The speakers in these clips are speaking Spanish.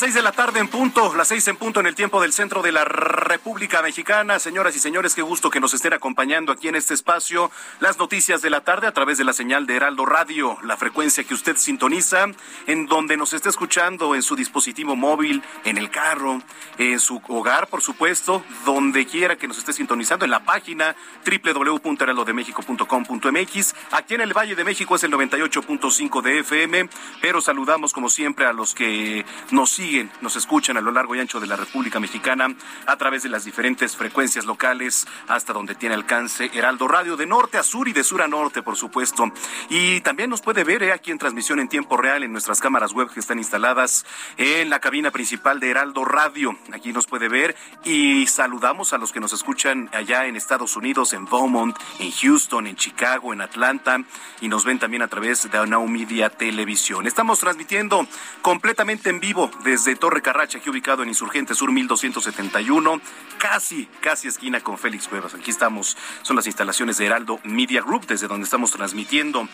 Seis de la tarde en punto, las seis en punto en el tiempo del centro de la República Mexicana. Señoras y señores, qué gusto que nos estén acompañando aquí en este espacio. Las noticias de la tarde a través de la señal de Heraldo Radio, la frecuencia que usted sintoniza, en donde nos esté escuchando en su dispositivo móvil, en el carro, en su hogar, por supuesto, donde quiera que nos esté sintonizando, en la página www.heraldodemexico.com.mx. Aquí en el Valle de México es el 98.5 de FM, pero saludamos como siempre a los que nos siguen, nos escuchan a lo largo y ancho de la República Mexicana a través de las diferentes frecuencias locales hasta donde tiene alcance Heraldo Radio de norte a sur y de sur a norte, por supuesto. Y también nos puede ver eh, aquí en transmisión en tiempo real en nuestras cámaras web que están instaladas en la cabina principal de Heraldo Radio. Aquí nos puede ver y saludamos a los que nos escuchan allá en Estados Unidos, en Beaumont, en Houston, en Chicago, en Atlanta y nos ven también a través de Now Media Televisión. Estamos transmitiendo completamente en vivo desde Torre Carracha, aquí ubicado en Insurgente Sur 1271, casi, casi esquina con Félix Cuevas. Aquí estamos, son las instalaciones de Heraldo Media Group, desde donde estamos transmitiendo.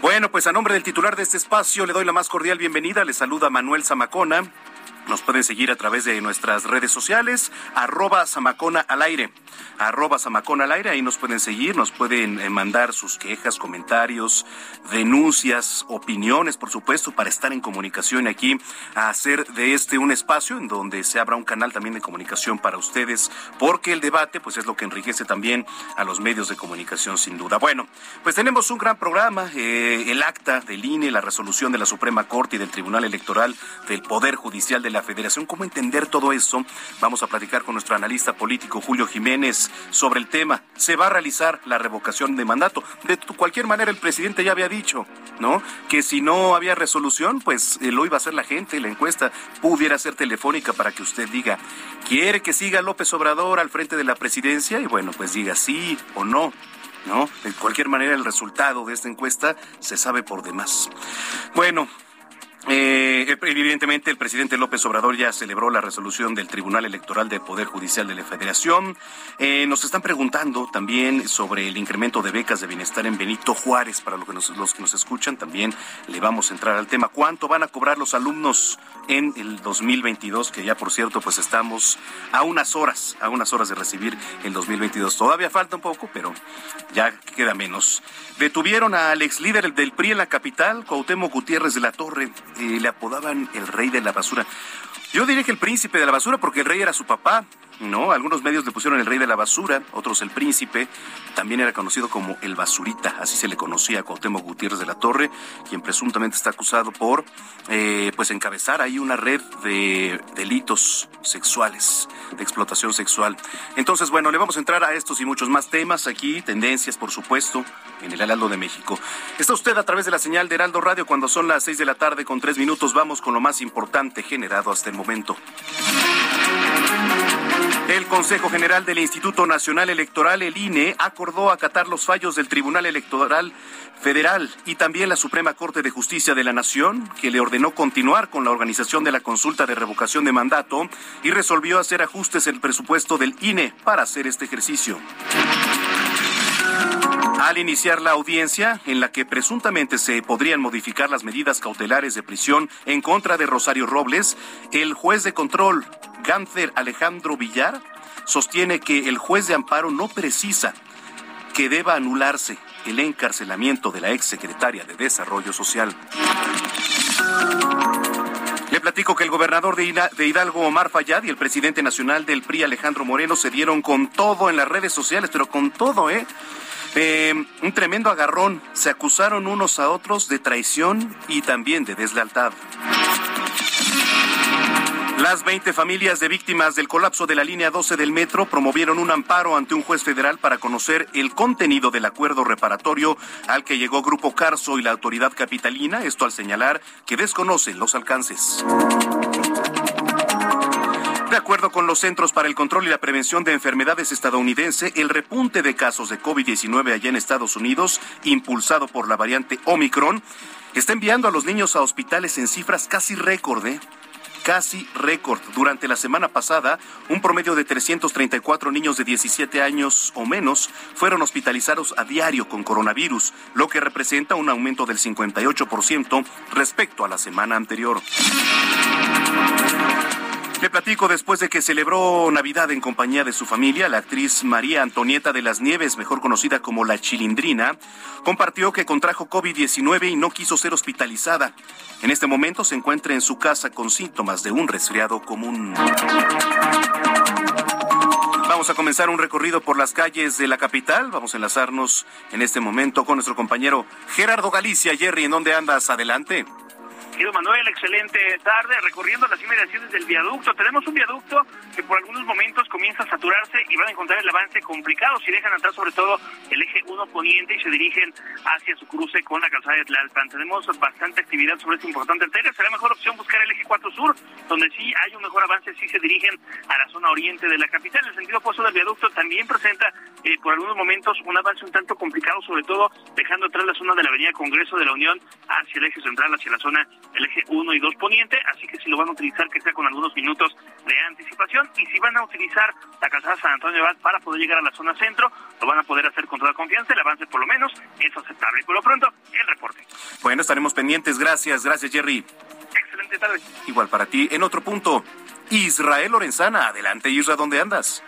Bueno, pues a nombre del titular de este espacio le doy la más cordial bienvenida. Le saluda Manuel Zamacona. Nos pueden seguir a través de nuestras redes sociales, arroba Zamacona al aire, arroba Zamacona al aire, ahí nos pueden seguir, nos pueden eh, mandar sus quejas, comentarios, denuncias, opiniones, por supuesto, para estar en comunicación aquí, a hacer de este un espacio en donde se abra un canal también de comunicación para ustedes, porque el debate pues es lo que enriquece también a los medios de comunicación sin duda. Bueno, pues tenemos un gran programa, eh, el acta del INE, la resolución de la Suprema Corte y del Tribunal Electoral del Poder Judicial de la Federación, cómo entender todo eso. Vamos a platicar con nuestro analista político Julio Jiménez sobre el tema. Se va a realizar la revocación de mandato. De cualquier manera, el presidente ya había dicho, ¿no? Que si no había resolución, pues eh, lo iba a hacer la gente. La encuesta pudiera ser telefónica para que usted diga, ¿quiere que siga López Obrador al frente de la presidencia? Y bueno, pues diga sí o no. ¿No? De cualquier manera, el resultado de esta encuesta se sabe por demás. Bueno, eh, evidentemente, el presidente López Obrador ya celebró la resolución del Tribunal Electoral del Poder Judicial de la Federación. Eh, nos están preguntando también sobre el incremento de becas de bienestar en Benito Juárez. Para los que, nos, los que nos escuchan, también le vamos a entrar al tema. ¿Cuánto van a cobrar los alumnos en el 2022? Que ya, por cierto, pues estamos a unas horas, a unas horas de recibir el 2022. Todavía falta un poco, pero ya queda menos. Detuvieron al ex líder del PRI en la capital, Cuauhtémoc Gutiérrez de la Torre. Le apodaban el rey de la basura. Yo diría que el príncipe de la basura porque el rey era su papá, ¿no? Algunos medios le pusieron el rey de la basura, otros el príncipe. También era conocido como el basurita, así se le conocía a Cuauhtémoc Gutiérrez de la Torre, quien presuntamente está acusado por, eh, pues, encabezar ahí una red de delitos sexuales, de explotación sexual. Entonces, bueno, le vamos a entrar a estos y muchos más temas aquí, tendencias, por supuesto, en el Heraldo de México. Está usted a través de la señal de Heraldo Radio cuando son las seis de la tarde con tres minutos. Vamos con lo más importante generado hasta el momento. El Consejo General del Instituto Nacional Electoral, el INE, acordó acatar los fallos del Tribunal Electoral Federal y también la Suprema Corte de Justicia de la Nación, que le ordenó continuar con la organización de la consulta de revocación de mandato y resolvió hacer ajustes en el presupuesto del INE para hacer este ejercicio. Al iniciar la audiencia, en la que presuntamente se podrían modificar las medidas cautelares de prisión en contra de Rosario Robles, el juez de control, Gáncer Alejandro Villar, sostiene que el juez de amparo no precisa que deba anularse el encarcelamiento de la exsecretaria de Desarrollo Social. Le platico que el gobernador de Hidalgo, Omar Fayad, y el presidente nacional del PRI, Alejandro Moreno, se dieron con todo en las redes sociales, pero con todo, ¿eh? Eh un tremendo agarrón. Se acusaron unos a otros de traición y también de deslealtad. Las 20 familias de víctimas del colapso de la línea 12 del metro promovieron un amparo ante un juez federal para conocer el contenido del acuerdo reparatorio al que llegó Grupo Carso y la autoridad capitalina, esto al señalar que desconocen los alcances. De acuerdo con los Centros para el Control y la Prevención de Enfermedades estadounidense, el repunte de casos de COVID-19 allá en Estados Unidos, impulsado por la variante Omicron, está enviando a los niños a hospitales en cifras casi récord. ¿eh? casi récord. Durante la semana pasada, un promedio de 334 niños de 17 años o menos fueron hospitalizados a diario con coronavirus, lo que representa un aumento del 58% respecto a la semana anterior. Le platico después de que celebró Navidad en compañía de su familia, la actriz María Antonieta de las Nieves, mejor conocida como la Chilindrina, compartió que contrajo COVID-19 y no quiso ser hospitalizada. En este momento se encuentra en su casa con síntomas de un resfriado común. Vamos a comenzar un recorrido por las calles de la capital. Vamos a enlazarnos en este momento con nuestro compañero Gerardo Galicia. Jerry, ¿en dónde andas? Adelante. Querido Manuel, excelente tarde recorriendo las inmediaciones del viaducto. Tenemos un viaducto que por algunos momentos comienza a saturarse y van a encontrar el avance complicado si dejan atrás sobre todo el eje 1 poniente y se dirigen hacia su cruce con la calzada de Tlalpan. Tenemos bastante actividad sobre esta importante arteria. Será mejor opción buscar el eje 4 sur, donde sí hay un mejor avance si se dirigen a la zona oriente de la capital. El sentido opuesto del viaducto también presenta eh, por algunos momentos un avance un tanto complicado, sobre todo dejando atrás la zona de la avenida Congreso de la Unión hacia el eje central, hacia la zona el eje 1 y 2 poniente, así que si lo van a utilizar que sea con algunos minutos de anticipación y si van a utilizar la calzada San Antonio de Abad para poder llegar a la zona centro, lo van a poder hacer con toda confianza, el avance por lo menos es aceptable. Por lo pronto, el reporte. Bueno, estaremos pendientes, gracias, gracias Jerry. Excelente tarde. Igual para ti. En otro punto, Israel Lorenzana, adelante Isra, ¿dónde andas?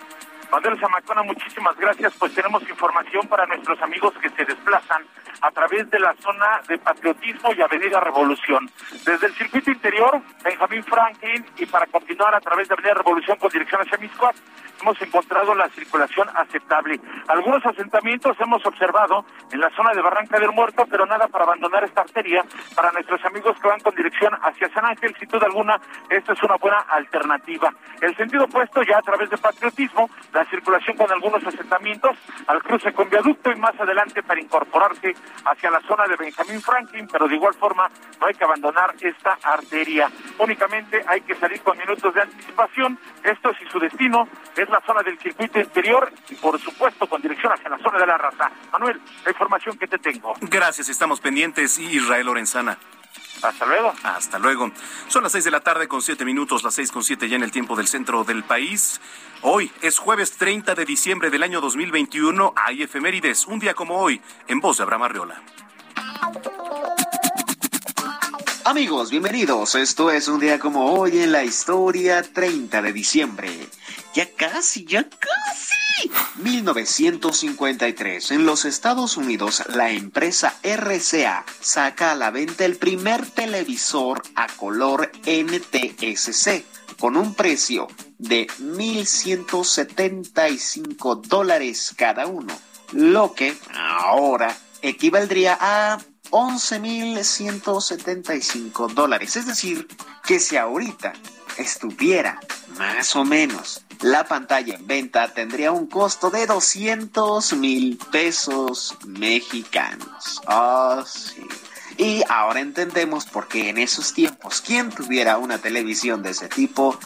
Manuel Zamacona, muchísimas gracias. Pues tenemos información para nuestros amigos que se desplazan a través de la zona de Patriotismo y Avenida Revolución. Desde el circuito interior, Benjamín Franklin, y para continuar a través de Avenida Revolución con dirección hacia Miscuac, hemos encontrado la circulación aceptable. Algunos asentamientos hemos observado en la zona de Barranca del Muerto, pero nada para abandonar esta arteria. Para nuestros amigos que van con dirección hacia San Ángel, sin duda alguna, esto es una buena alternativa. El sentido opuesto, ya a través de Patriotismo, la circulación con algunos asentamientos al cruce con viaducto y más adelante para incorporarse hacia la zona de Benjamín Franklin, pero de igual forma no hay que abandonar esta arteria. Únicamente hay que salir con minutos de anticipación. Esto si su destino es la zona del circuito interior y por supuesto con dirección hacia la zona de la raza. Manuel, la información que te tengo. Gracias, estamos pendientes. Israel Lorenzana. Hasta luego. Hasta luego. Son las seis de la tarde con siete minutos, las seis con siete ya en el tiempo del centro del país. Hoy es jueves 30 de diciembre del año 2021. Hay efemérides, un día como hoy, en voz de Abraham Arriola. Amigos, bienvenidos. Esto es un día como hoy en la historia 30 de diciembre. Ya casi, ya casi. 1953. En los Estados Unidos, la empresa RCA saca a la venta el primer televisor a color NTSC con un precio de 1.175 dólares cada uno, lo que ahora equivaldría a 11.175 dólares. Es decir, que si ahorita estuviera más o menos la pantalla en venta tendría un costo de 200 mil pesos mexicanos. Oh, sí. Y ahora entendemos por qué en esos tiempos quien tuviera una televisión de ese tipo,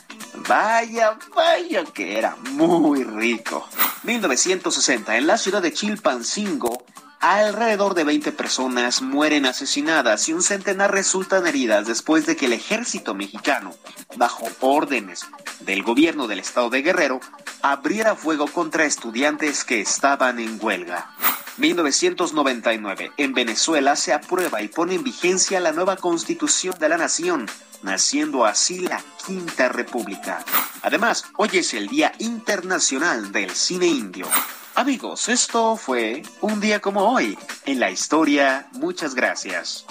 vaya, vaya que era muy rico. 1960, en la ciudad de Chilpancingo, Alrededor de 20 personas mueren asesinadas y un centenar resultan heridas después de que el ejército mexicano, bajo órdenes del gobierno del estado de Guerrero, abriera fuego contra estudiantes que estaban en huelga. 1999. En Venezuela se aprueba y pone en vigencia la nueva constitución de la nación, naciendo así la Quinta República. Además, hoy es el Día Internacional del Cine Indio. Amigos, esto fue un día como hoy en la historia. Muchas gracias.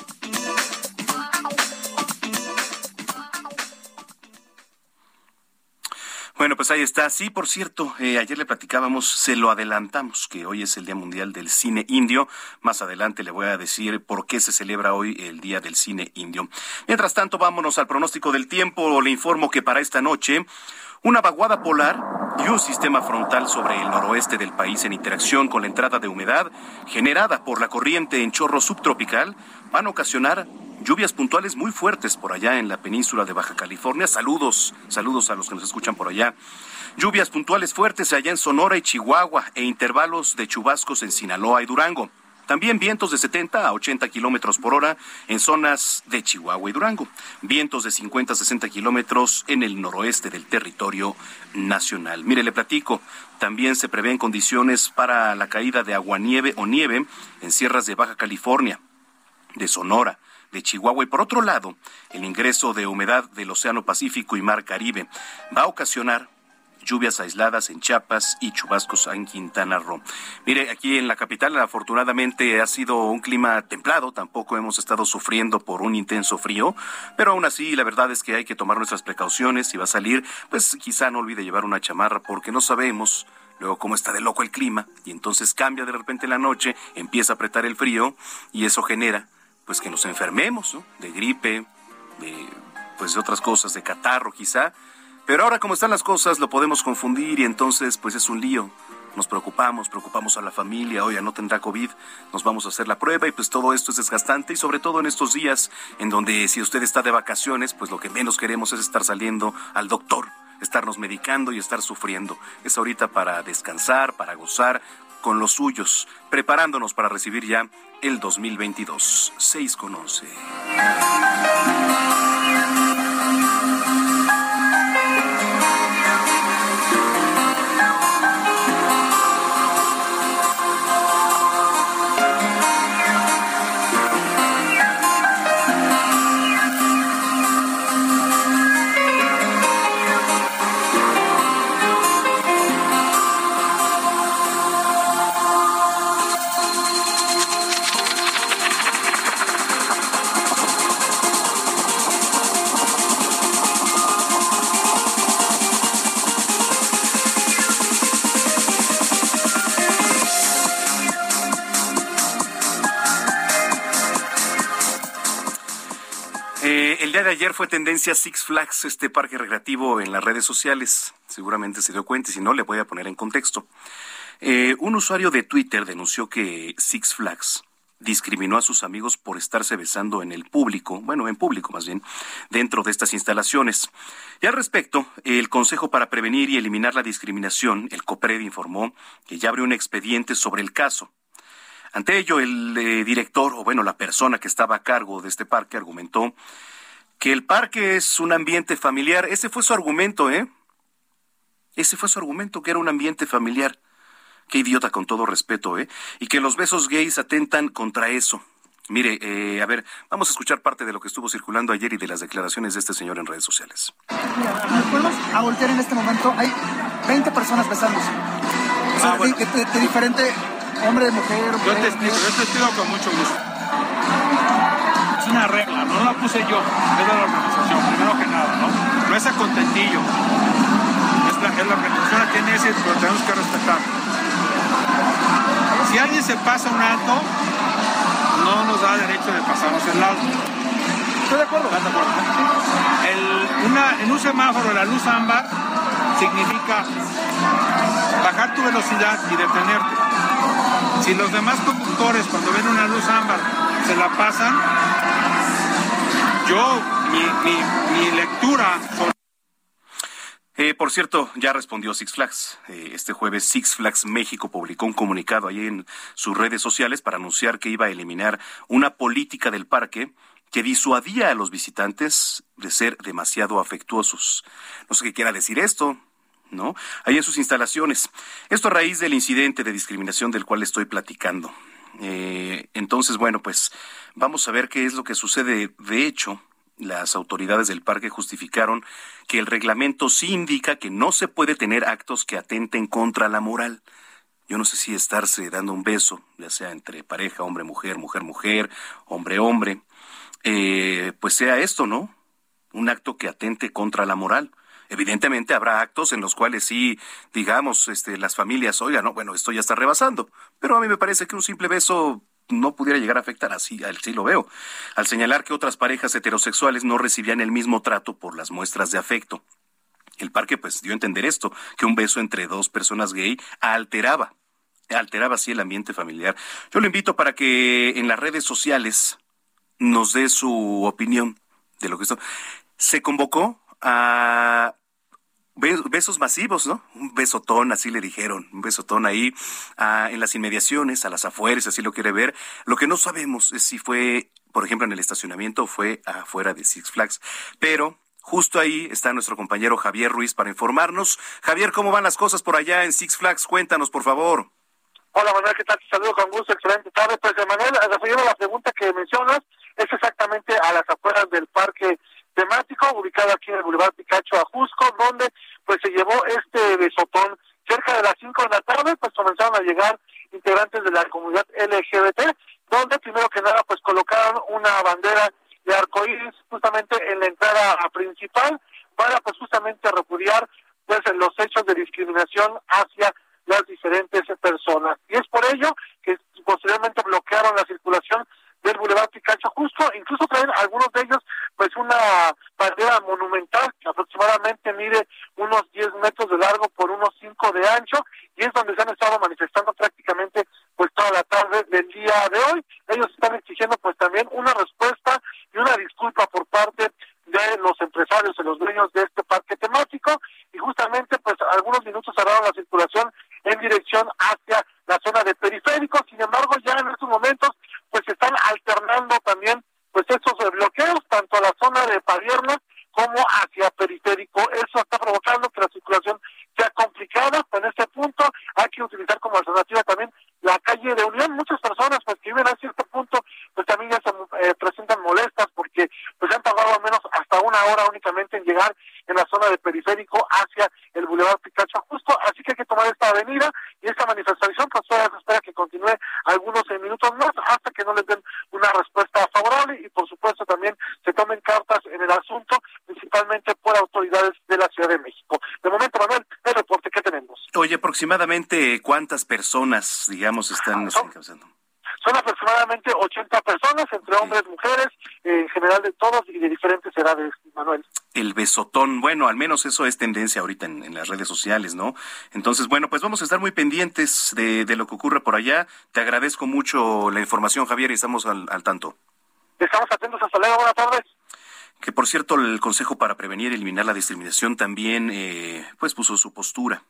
Bueno, pues ahí está. Sí, por cierto, eh, ayer le platicábamos, se lo adelantamos, que hoy es el Día Mundial del Cine Indio. Más adelante le voy a decir por qué se celebra hoy el Día del Cine Indio. Mientras tanto, vámonos al pronóstico del tiempo. Le informo que para esta noche una vaguada polar y un sistema frontal sobre el noroeste del país en interacción con la entrada de humedad generada por la corriente en chorro subtropical van a ocasionar lluvias puntuales muy fuertes por allá en la península de Baja California. Saludos, saludos a los que nos escuchan por allá. Lluvias puntuales fuertes allá en Sonora y Chihuahua e intervalos de chubascos en Sinaloa y Durango. También vientos de 70 a 80 kilómetros por hora en zonas de Chihuahua y Durango. Vientos de 50 a 60 kilómetros en el noroeste del territorio nacional. Mire, le platico. También se prevén condiciones para la caída de aguanieve o nieve en sierras de Baja California, de Sonora, de Chihuahua y por otro lado, el ingreso de humedad del Océano Pacífico y Mar Caribe va a ocasionar lluvias aisladas en Chiapas y chubascos en Quintana Roo. Mire, aquí en la capital afortunadamente ha sido un clima templado, tampoco hemos estado sufriendo por un intenso frío, pero aún así la verdad es que hay que tomar nuestras precauciones, si va a salir, pues quizá no olvide llevar una chamarra porque no sabemos luego cómo está de loco el clima y entonces cambia de repente la noche, empieza a apretar el frío y eso genera pues que nos enfermemos. De gripe, de pues de otras cosas, de catarro quizá. Pero ahora como están las cosas lo podemos confundir y entonces pues es un lío. Nos preocupamos, preocupamos a la familia, oye, no tendrá COVID, nos vamos a hacer la prueba y pues todo esto es desgastante y sobre todo en estos días en donde si usted está de vacaciones, pues lo que menos queremos es estar saliendo al doctor, estarnos medicando y estar sufriendo. Es ahorita para descansar, para gozar, con los suyos, preparándonos para recibir ya el 2022. 6 con 11. De ayer fue tendencia Six Flags, este parque recreativo en las redes sociales. Seguramente se dio cuenta y si no, le voy a poner en contexto. Eh, un usuario de Twitter denunció que Six Flags discriminó a sus amigos por estarse besando en el público, bueno, en público más bien, dentro de estas instalaciones. Y al respecto, el Consejo para Prevenir y Eliminar la Discriminación, el COPRED, informó que ya abrió un expediente sobre el caso. Ante ello, el eh, director, o bueno, la persona que estaba a cargo de este parque, argumentó que el parque es un ambiente familiar. Ese fue su argumento, ¿eh? Ese fue su argumento, que era un ambiente familiar. Qué idiota con todo respeto, ¿eh? Y que los besos gays atentan contra eso. Mire, eh, a ver, vamos a escuchar parte de lo que estuvo circulando ayer y de las declaraciones de este señor en redes sociales. Mira, podemos a voltear en este momento. Hay 20 personas besándose. O sea, ah, de, diferente hombre, mujer. Yo te explico, yo te explico con mucho gusto una regla, no la puse yo, es de la organización, primero que nada, ¿no? No es a contentillo. Es la, es la organización que tiene ese, pero tenemos que respetar. Si alguien se pasa un alto, no nos da derecho de pasarnos el alto. Estoy de acuerdo. ¿Estás de acuerdo? El, una, en un semáforo la luz ámbar significa bajar tu velocidad y detenerte. Si los demás conductores cuando ven una luz ámbar se la pasan, yo, mi, lectura eh, por cierto, ya respondió Six Flags. Eh, este jueves Six Flags México publicó un comunicado ahí en sus redes sociales para anunciar que iba a eliminar una política del parque que disuadía a los visitantes de ser demasiado afectuosos. No sé qué quiera decir esto. ¿no? Ahí en sus instalaciones. Esto a raíz del incidente de discriminación del cual estoy platicando. Eh, entonces, bueno, pues vamos a ver qué es lo que sucede. De hecho, las autoridades del parque justificaron que el reglamento sí indica que no se puede tener actos que atenten contra la moral. Yo no sé si estarse dando un beso, ya sea entre pareja, hombre, mujer, mujer, mujer, hombre, hombre, eh, pues sea esto, ¿no? Un acto que atente contra la moral. Evidentemente habrá actos en los cuales sí, digamos, este, las familias, oigan, no, bueno, esto ya está rebasando. Pero a mí me parece que un simple beso no pudiera llegar a afectar así, sí lo veo, al señalar que otras parejas heterosexuales no recibían el mismo trato por las muestras de afecto. El parque pues dio a entender esto, que un beso entre dos personas gay alteraba, alteraba así el ambiente familiar. Yo lo invito para que en las redes sociales nos dé su opinión de lo que esto. Se convocó a besos masivos, ¿no? Un besotón, así le dijeron, un besotón ahí ah, en las inmediaciones, a las afueras, así lo quiere ver. Lo que no sabemos es si fue, por ejemplo, en el estacionamiento o fue afuera de Six Flags. Pero justo ahí está nuestro compañero Javier Ruiz para informarnos. Javier, ¿cómo van las cosas por allá en Six Flags? Cuéntanos, por favor. Hola Manuel, ¿qué tal? Te saludo con gusto, excelente tarde. Pues Manuel, refiriendo a la pregunta que mencionas, es exactamente a las afueras del parque temático ubicado aquí en el Boulevard Picacho Ajusco, donde pues se llevó este besotón cerca de las 5 de la tarde, pues comenzaron a llegar integrantes de la comunidad LGBT, donde primero que nada pues colocaron una bandera de arcoíris justamente en la entrada principal para pues justamente repudiar pues los hechos de discriminación hacia las diferentes personas. Y es por ello que posteriormente bloquearon la circulación del Boulevard Picacho justo, incluso traen algunos una bandera monumental que aproximadamente mide unos 10 metros de largo por unos 5 de ancho y es donde se han estado manifestando prácticamente pues toda la tarde del día de hoy. Ellos están exigiendo pues también una respuesta y una disculpa por parte de los empresarios y los dueños de este parque temático y justamente pues algunos minutos cerraron la circulación en dirección hacia la zona de periférico. Sin embargo, ya en estos momentos pues están alternando también pues estos bloqueos tanto a la zona de Padierna como hacia periférico. Eso está provocando que la circulación sea complicada. En este punto hay que utilizar como alternativa también la calle de Unión. Muchas personas pues que viven a cierto punto pues también ya se eh, presentan molestas porque pues han tardado al menos hasta una hora únicamente en llegar en la zona de periférico hacia el Boulevard Picacho justo. Así que hay que tomar esta avenida y esta manifestación pues todavía se espera que continúe algunos minutos más hasta que no les den una respuesta favorable y por supuesto también se tomen cartas en el asunto, principalmente por autoridades de la Ciudad de México. De momento, Manuel, el reporte que tenemos. Oye, aproximadamente cuántas personas, digamos, están son, causando? Son aproximadamente 80 personas, entre hombres, mujeres, en general de todos y de diferentes edades, Manuel el besotón. Bueno, al menos eso es tendencia ahorita en, las redes sociales, ¿no? Entonces, bueno, pues vamos a estar muy pendientes de, lo que ocurre por allá. Te agradezco mucho la información, Javier, y estamos al, tanto. Estamos atentos. Hasta luego. Buenas tardes. Que por cierto, el Consejo para Prevenir y Eliminar la Discriminación también, eh, pues puso su postura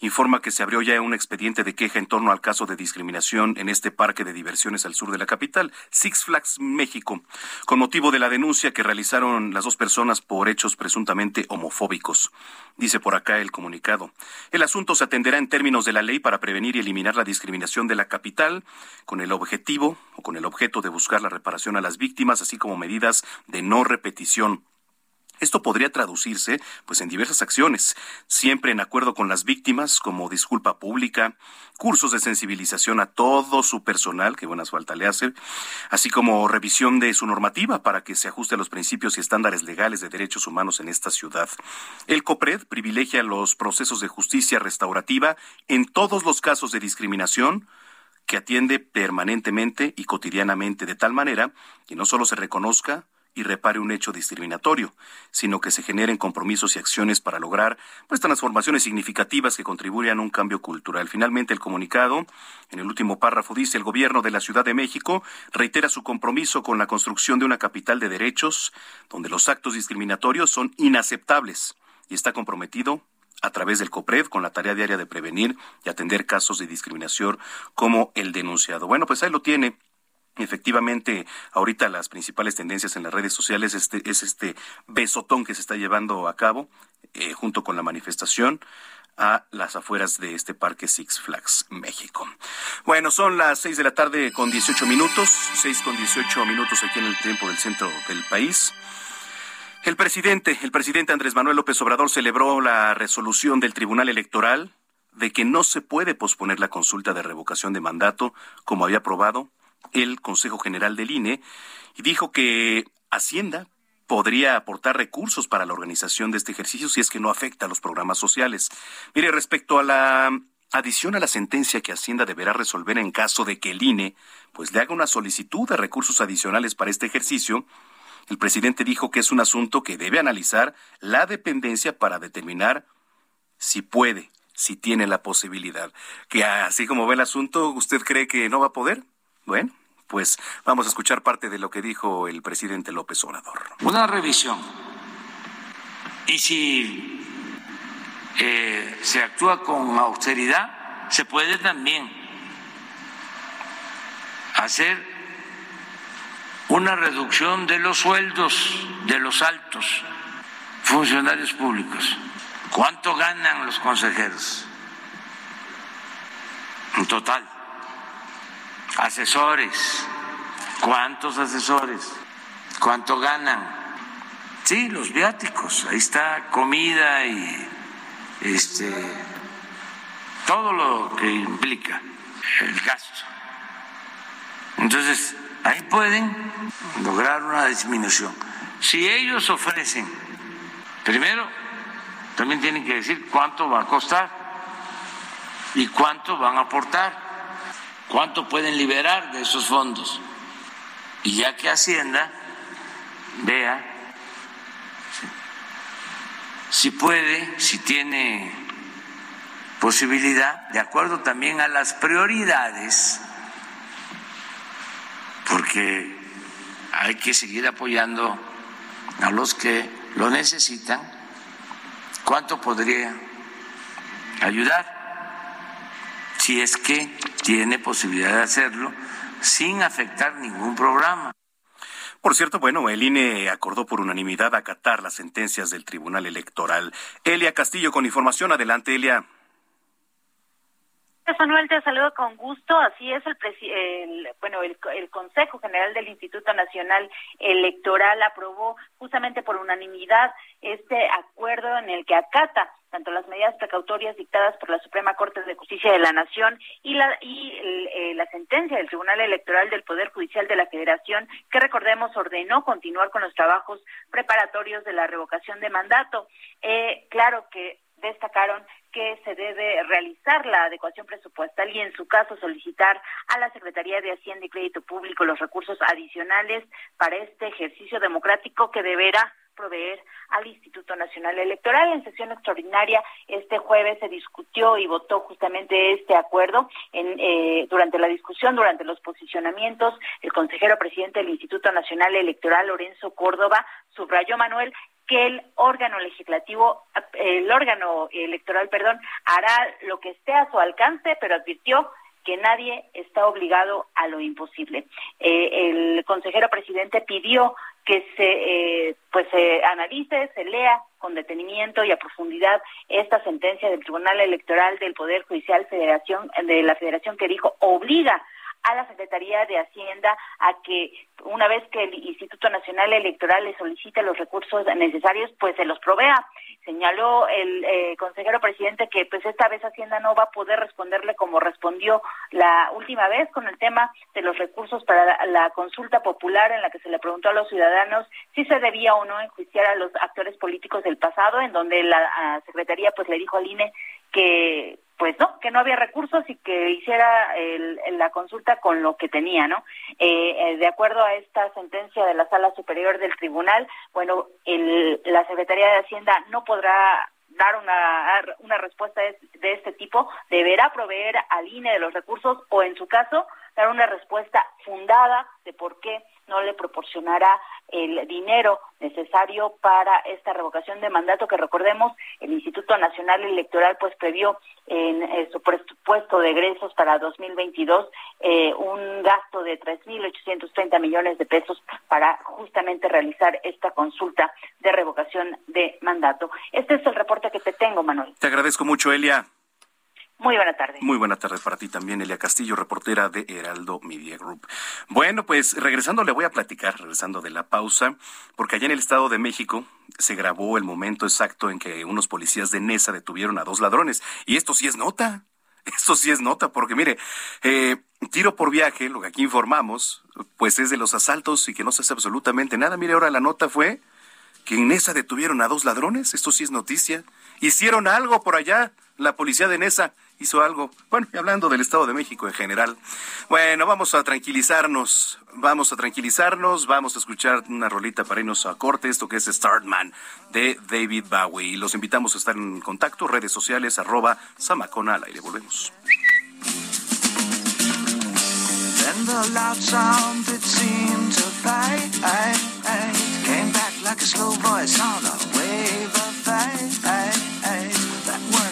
informa que se abrió ya un expediente de queja en torno al caso de discriminación en este parque de diversiones al sur de la capital, Six Flags México, con motivo de la denuncia que realizaron las dos personas por hechos presuntamente homofóbicos. Dice por acá el comunicado. El asunto se atenderá en términos de la ley para prevenir y eliminar la discriminación de la capital, con el objetivo o con el objeto de buscar la reparación a las víctimas, así como medidas de no repetición. Esto podría traducirse pues en diversas acciones, siempre en acuerdo con las víctimas, como disculpa pública, cursos de sensibilización a todo su personal, que buenas falta le hace, así como revisión de su normativa para que se ajuste a los principios y estándares legales de derechos humanos en esta ciudad. El COPRED privilegia los procesos de justicia restaurativa en todos los casos de discriminación, que atiende permanentemente y cotidianamente de tal manera que no solo se reconozca, y repare un hecho discriminatorio, sino que se generen compromisos y acciones para lograr pues, transformaciones significativas que contribuyan a un cambio cultural. Finalmente, el comunicado, en el último párrafo, dice el gobierno de la Ciudad de México reitera su compromiso con la construcción de una capital de derechos donde los actos discriminatorios son inaceptables y está comprometido a través del COPRED con la tarea diaria de prevenir y atender casos de discriminación como el denunciado. Bueno, pues ahí lo tiene Efectivamente, ahorita las principales tendencias en las redes sociales este, es este besotón que se está llevando a cabo eh, junto con la manifestación a las afueras de este parque Six Flags México. Bueno, son las seis de la tarde con 18 minutos, seis con 18 minutos aquí en el tiempo del centro del país. El presidente, el presidente Andrés Manuel López Obrador celebró la resolución del Tribunal Electoral de que no se puede posponer la consulta de revocación de mandato como había aprobado el Consejo General del INE y dijo que Hacienda podría aportar recursos para la organización de este ejercicio si es que no afecta a los programas sociales. Mire, respecto a la adición a la sentencia que Hacienda deberá resolver en caso de que el INE pues le haga una solicitud de recursos adicionales para este ejercicio, el presidente dijo que es un asunto que debe analizar la dependencia para determinar si puede, si tiene la posibilidad. Que así como ve el asunto, ¿usted cree que no va a poder? Bueno, pues vamos a escuchar parte de lo que dijo el presidente López Obrador. Una revisión. Y si eh, se actúa con austeridad, se puede también hacer una reducción de los sueldos de los altos funcionarios públicos. ¿Cuánto ganan los consejeros? En total asesores. ¿Cuántos asesores? ¿Cuánto ganan? Sí, los viáticos, ahí está comida y este todo lo que implica el gasto. Entonces, ahí pueden lograr una disminución. Si ellos ofrecen, primero, también tienen que decir cuánto va a costar y cuánto van a aportar cuánto pueden liberar de esos fondos. Y ya que Hacienda vea si puede, si tiene posibilidad, de acuerdo también a las prioridades, porque hay que seguir apoyando a los que lo necesitan, cuánto podría ayudar si es que tiene posibilidad de hacerlo sin afectar ningún programa. Por cierto, bueno, el INE acordó por unanimidad acatar las sentencias del Tribunal Electoral. Elia Castillo con información. Adelante, Elia. Manuel, te saludo con gusto. Así es, el, bueno, el, el, Consejo General del Instituto Nacional Electoral aprobó justamente por unanimidad este acuerdo en el que acata tanto las medidas precautorias dictadas por la Suprema Corte de Justicia de la Nación y la y eh, la sentencia del Tribunal Electoral del Poder Judicial de la Federación que recordemos ordenó continuar con los trabajos preparatorios de la revocación de mandato. Eh, claro que destacaron que se debe realizar la adecuación presupuestal y en su caso solicitar a la Secretaría de Hacienda y Crédito Público los recursos adicionales para este ejercicio democrático que deberá proveer al Instituto Nacional Electoral. En sesión extraordinaria este jueves se discutió y votó justamente este acuerdo. En, eh, durante la discusión, durante los posicionamientos, el consejero presidente del Instituto Nacional Electoral, Lorenzo Córdoba, subrayó, Manuel, que el órgano legislativo, el órgano electoral, perdón, hará lo que esté a su alcance, pero advirtió que nadie está obligado a lo imposible. Eh, el consejero presidente pidió que se eh, pues se analice, se lea con detenimiento y a profundidad esta sentencia del Tribunal Electoral del Poder Judicial Federación de la Federación que dijo obliga a la Secretaría de Hacienda a que una vez que el Instituto Nacional Electoral le solicite los recursos necesarios, pues se los provea. Señaló el eh, consejero presidente que pues esta vez Hacienda no va a poder responderle como respondió la última vez con el tema de los recursos para la, consulta popular en la que se le preguntó a los ciudadanos si se debía o no enjuiciar a los actores políticos del pasado, en donde la Secretaría pues le dijo al INE que pues no, que no había recursos y que hiciera la consulta con lo que tenía, ¿no? Eh, eh, de acuerdo a esta sentencia de la Sala Superior del Tribunal, bueno, la Secretaría de Hacienda no podrá dar una, una respuesta de este tipo, deberá proveer al INE de los recursos o en su caso dar una respuesta fundada de por qué no le proporcionará el dinero necesario para esta revocación de mandato que recordemos el Instituto Nacional Electoral pues previó en eh, su presupuesto de egresos para 2022 eh, un gasto de 3.830 millones de pesos para justamente realizar esta consulta de revocación de mandato. Este es el reporte que te tengo, Manuel. Te agradezco mucho, Elia. Muy buena tarde. Muy buena tarde para ti también, Elia Castillo, reportera de Heraldo Media Group. Bueno, pues regresando le voy a platicar, regresando de la pausa, porque allá en el Estado de México se grabó el momento exacto en que unos policías de Nesa detuvieron a dos ladrones. Y esto sí es nota. Esto sí es nota, porque mire, eh, tiro por viaje, lo que aquí informamos, pues es de los asaltos y que no se hace absolutamente nada. Mire, ahora la nota fue que en Nesa detuvieron a dos ladrones. Esto sí es noticia. Hicieron algo por allá, la policía de Nesa hizo algo. Bueno, y hablando del Estado de México en general. Bueno, vamos a tranquilizarnos, vamos a tranquilizarnos, vamos a escuchar una rolita para irnos a corte, esto que es Startman de David Bowie. Los invitamos a estar en contacto, redes sociales, arroba Samacona al aire. Volvemos. A sky. He'd like us, but he thinks he'd blow our minds.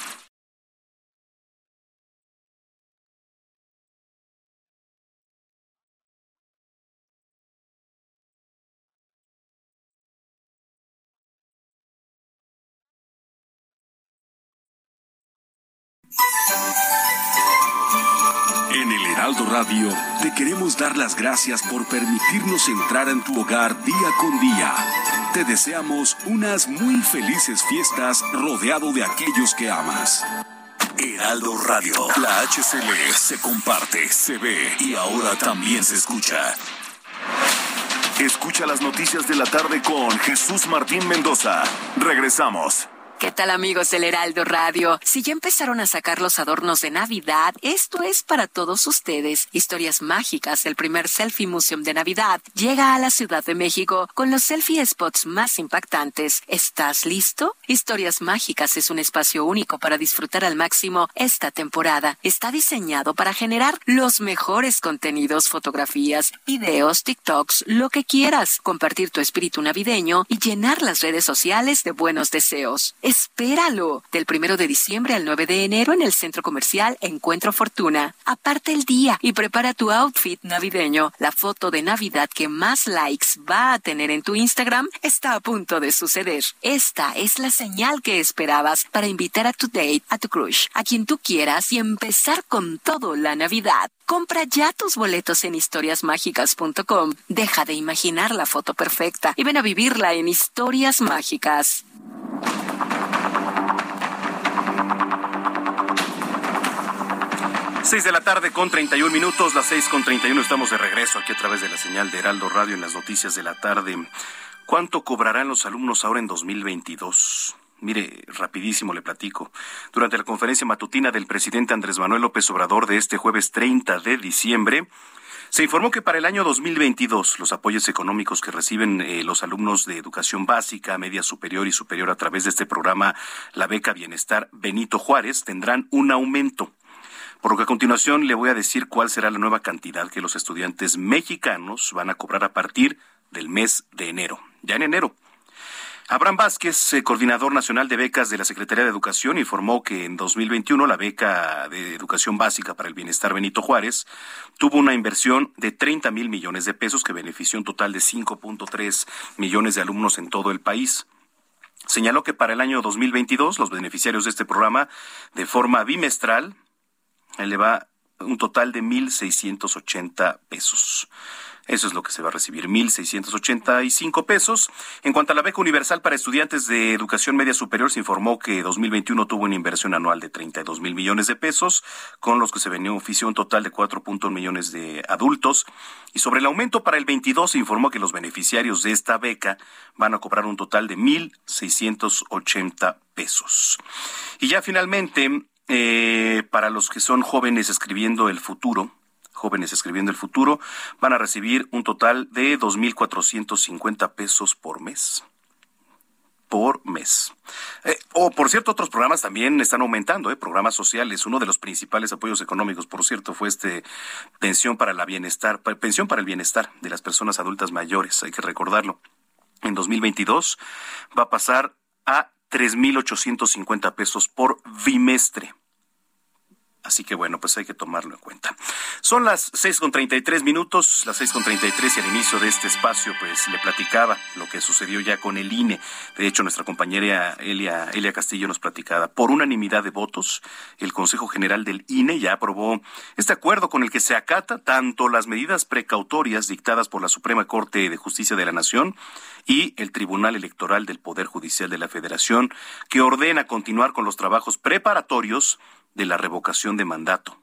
Radio te queremos dar las gracias por permitirnos entrar en tu hogar día con día. Te deseamos unas muy felices fiestas rodeado de aquellos que amas. Heraldo Radio, la HCL se comparte, se ve y ahora también se escucha. Escucha las noticias de la tarde con Jesús Martín Mendoza. Regresamos. ¿Qué tal amigos del Heraldo Radio? Si ya empezaron a sacar los adornos de Navidad, esto es para todos ustedes. Historias mágicas del primer Selfie Museum de Navidad llega a la Ciudad de México con los selfie spots más impactantes. ¿Estás listo? Historias Mágicas es un espacio único para disfrutar al máximo esta temporada. Está diseñado para generar los mejores contenidos, fotografías, videos, TikToks, lo que quieras, compartir tu espíritu navideño y llenar las redes sociales de buenos deseos. Espéralo. Del primero de diciembre al 9 de enero en el centro comercial Encuentro Fortuna. Aparte el día y prepara tu outfit navideño. La foto de Navidad que más likes va a tener en tu Instagram está a punto de suceder. Esta es la señal que esperabas para invitar a tu date, a tu crush, a quien tú quieras y empezar con todo la Navidad. Compra ya tus boletos en historiasmágicas.com. Deja de imaginar la foto perfecta y ven a vivirla en Historias Mágicas. Seis de la tarde con 31 minutos, las seis con 31 estamos de regreso aquí a través de la señal de Heraldo Radio en las noticias de la tarde. ¿Cuánto cobrarán los alumnos ahora en 2022? Mire, rapidísimo le platico. Durante la conferencia matutina del presidente Andrés Manuel López Obrador de este jueves 30 de diciembre, se informó que para el año 2022 los apoyos económicos que reciben eh, los alumnos de educación básica, media superior y superior a través de este programa, la beca Bienestar Benito Juárez, tendrán un aumento. Por lo que a continuación le voy a decir cuál será la nueva cantidad que los estudiantes mexicanos van a cobrar a partir del mes de enero. Ya en enero. Abraham Vázquez, eh, coordinador nacional de becas de la Secretaría de Educación, informó que en 2021 la beca de educación básica para el bienestar Benito Juárez tuvo una inversión de 30 mil millones de pesos que benefició un total de 5.3 millones de alumnos en todo el país. Señaló que para el año 2022 los beneficiarios de este programa de forma bimestral le va un total de 1.680 pesos. Eso es lo que se va a recibir, 1.685 pesos. En cuanto a la beca universal para estudiantes de educación media superior, se informó que 2021 tuvo una inversión anual de 32 mil millones de pesos, con los que se benefició un total de 4.1 millones de adultos. Y sobre el aumento para el 22 se informó que los beneficiarios de esta beca van a cobrar un total de 1.680 pesos. Y ya finalmente, eh, para los que son jóvenes escribiendo el futuro, jóvenes escribiendo el futuro, van a recibir un total de 2.450 pesos por mes por mes. Eh, o, por cierto, otros programas también están aumentando, eh, programas sociales. Uno de los principales apoyos económicos, por cierto, fue este pensión para la bienestar, pensión para el bienestar de las personas adultas mayores, hay que recordarlo. En 2022 va a pasar a 3.850 pesos por bimestre. Así que bueno, pues hay que tomarlo en cuenta. Son las seis con treinta y tres minutos, las seis con treinta y tres y al inicio de este espacio pues le platicaba lo que sucedió ya con el INE. De hecho, nuestra compañera Elia, Elia Castillo nos platicaba. Por unanimidad de votos, el Consejo General del INE ya aprobó este acuerdo con el que se acata tanto las medidas precautorias dictadas por la Suprema Corte de Justicia de la Nación y el Tribunal Electoral del Poder Judicial de la Federación, que ordena continuar con los trabajos preparatorios de la revocación de mandato.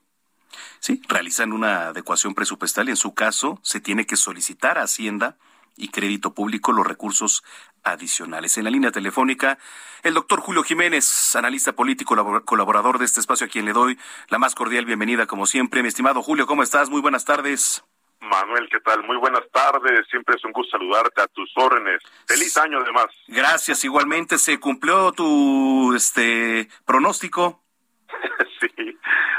Sí, realizan una adecuación presupuestal y en su caso se tiene que solicitar a Hacienda y Crédito Público los recursos adicionales. En la línea telefónica, el doctor Julio Jiménez, analista político, colaborador de este espacio, a quien le doy la más cordial bienvenida, como siempre. Mi estimado Julio, ¿cómo estás? Muy buenas tardes. Manuel, ¿qué tal? Muy buenas tardes. Siempre es un gusto saludarte a tus órdenes. Feliz año, además. Gracias. Igualmente, ¿se cumplió tu este pronóstico? sí,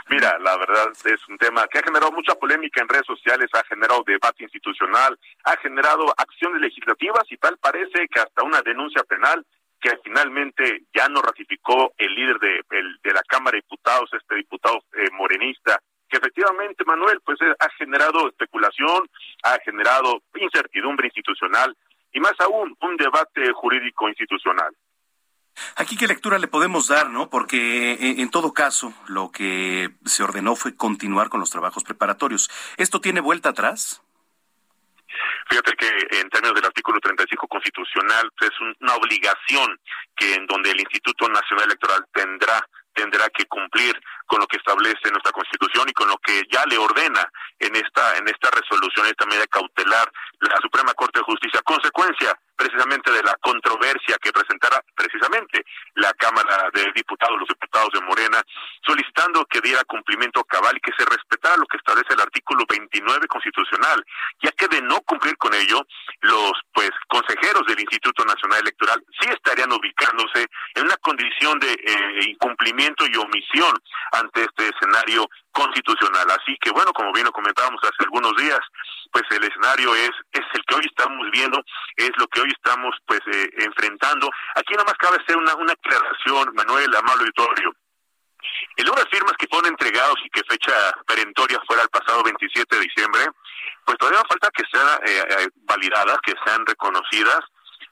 mira, la verdad es un tema que ha generado mucha polémica en redes sociales, ha generado debate institucional, ha generado acciones legislativas y tal parece que hasta una denuncia penal que finalmente ya no ratificó el líder de, de la Cámara de Diputados, este diputado eh, morenista, que efectivamente, Manuel, pues eh, ha generado especulación, ha generado incertidumbre institucional y más aún un debate jurídico institucional. Aquí qué lectura le podemos dar, ¿no? Porque eh, en todo caso lo que se ordenó fue continuar con los trabajos preparatorios. ¿Esto tiene vuelta atrás? Fíjate que en términos del artículo 35 constitucional es una obligación que en donde el Instituto Nacional Electoral tendrá tendrá que cumplir con lo que establece nuestra Constitución y con lo que ya le ordena en esta en esta resolución, esta medida cautelar la Suprema Corte de Justicia, consecuencia precisamente de la controversia que presentará precisamente la Cámara de Diputados, los diputados de Morena, solicitando que diera cumplimiento cabal y que se respetara lo que establece el artículo 29 constitucional, ya que de no cumplir con ello, los pues consejeros del Instituto Nacional Electoral sí estarían ubicándose en una condición de eh, incumplimiento y omisión ante este escenario constitucional. Así que bueno, como bien lo comentábamos hace algunos días, pues el escenario es es el que hoy estamos viendo, es lo que hoy estamos pues eh, enfrentando. Aquí nada más cabe hacer una, una aclaración, Manuel, amable auditorio. El número de firmas que fueron entregados y que fecha perentoria fuera el pasado 27 de diciembre, pues todavía falta que sean eh, eh, validadas, que sean reconocidas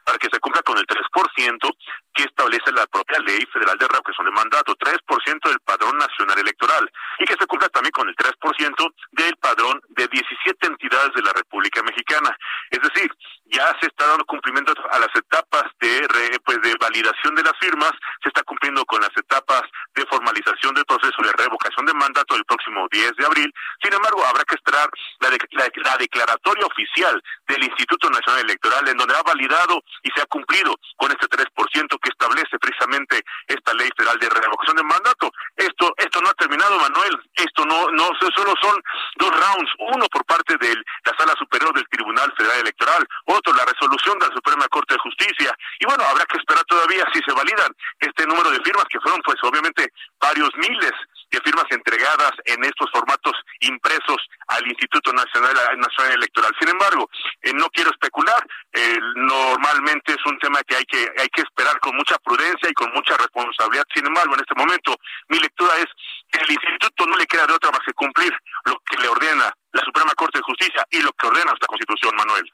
para que se cumpla con el 3% que establece la propia ley federal de revocación de mandato, 3% del padrón nacional electoral, y que se cumpla también con el 3% del padrón de 17 entidades de la República Mexicana. Es decir, ya se está dando cumplimiento a las etapas de pues de validación de las firmas, se está cumpliendo con las etapas de formalización del proceso de revocación de mandato el próximo 10 de abril. Sin embargo, habrá que esperar la, la declaratoria oficial del Instituto Nacional Electoral en donde ha validado y se ha cumplido con este 3% que establece precisamente esta ley federal de revocación de mandato. Esto esto no ha terminado, Manuel. Esto no no solo son dos rounds, uno por parte de la Sala Superior del Tribunal Federal Electoral, la resolución de la Suprema Corte de Justicia. Y bueno, habrá que esperar todavía si se validan este número de firmas que fueron pues obviamente varios miles de firmas entregadas en estos formatos impresos al Instituto Nacional, Nacional Electoral. Sin embargo, eh, no quiero especular, eh, normalmente es un tema que hay que hay que esperar con mucha prudencia y con mucha responsabilidad. Sin embargo, en este momento mi lectura es que el instituto no le queda de otra más que cumplir lo que le ordena la Suprema Corte de Justicia y lo que ordena esta Constitución, Manuel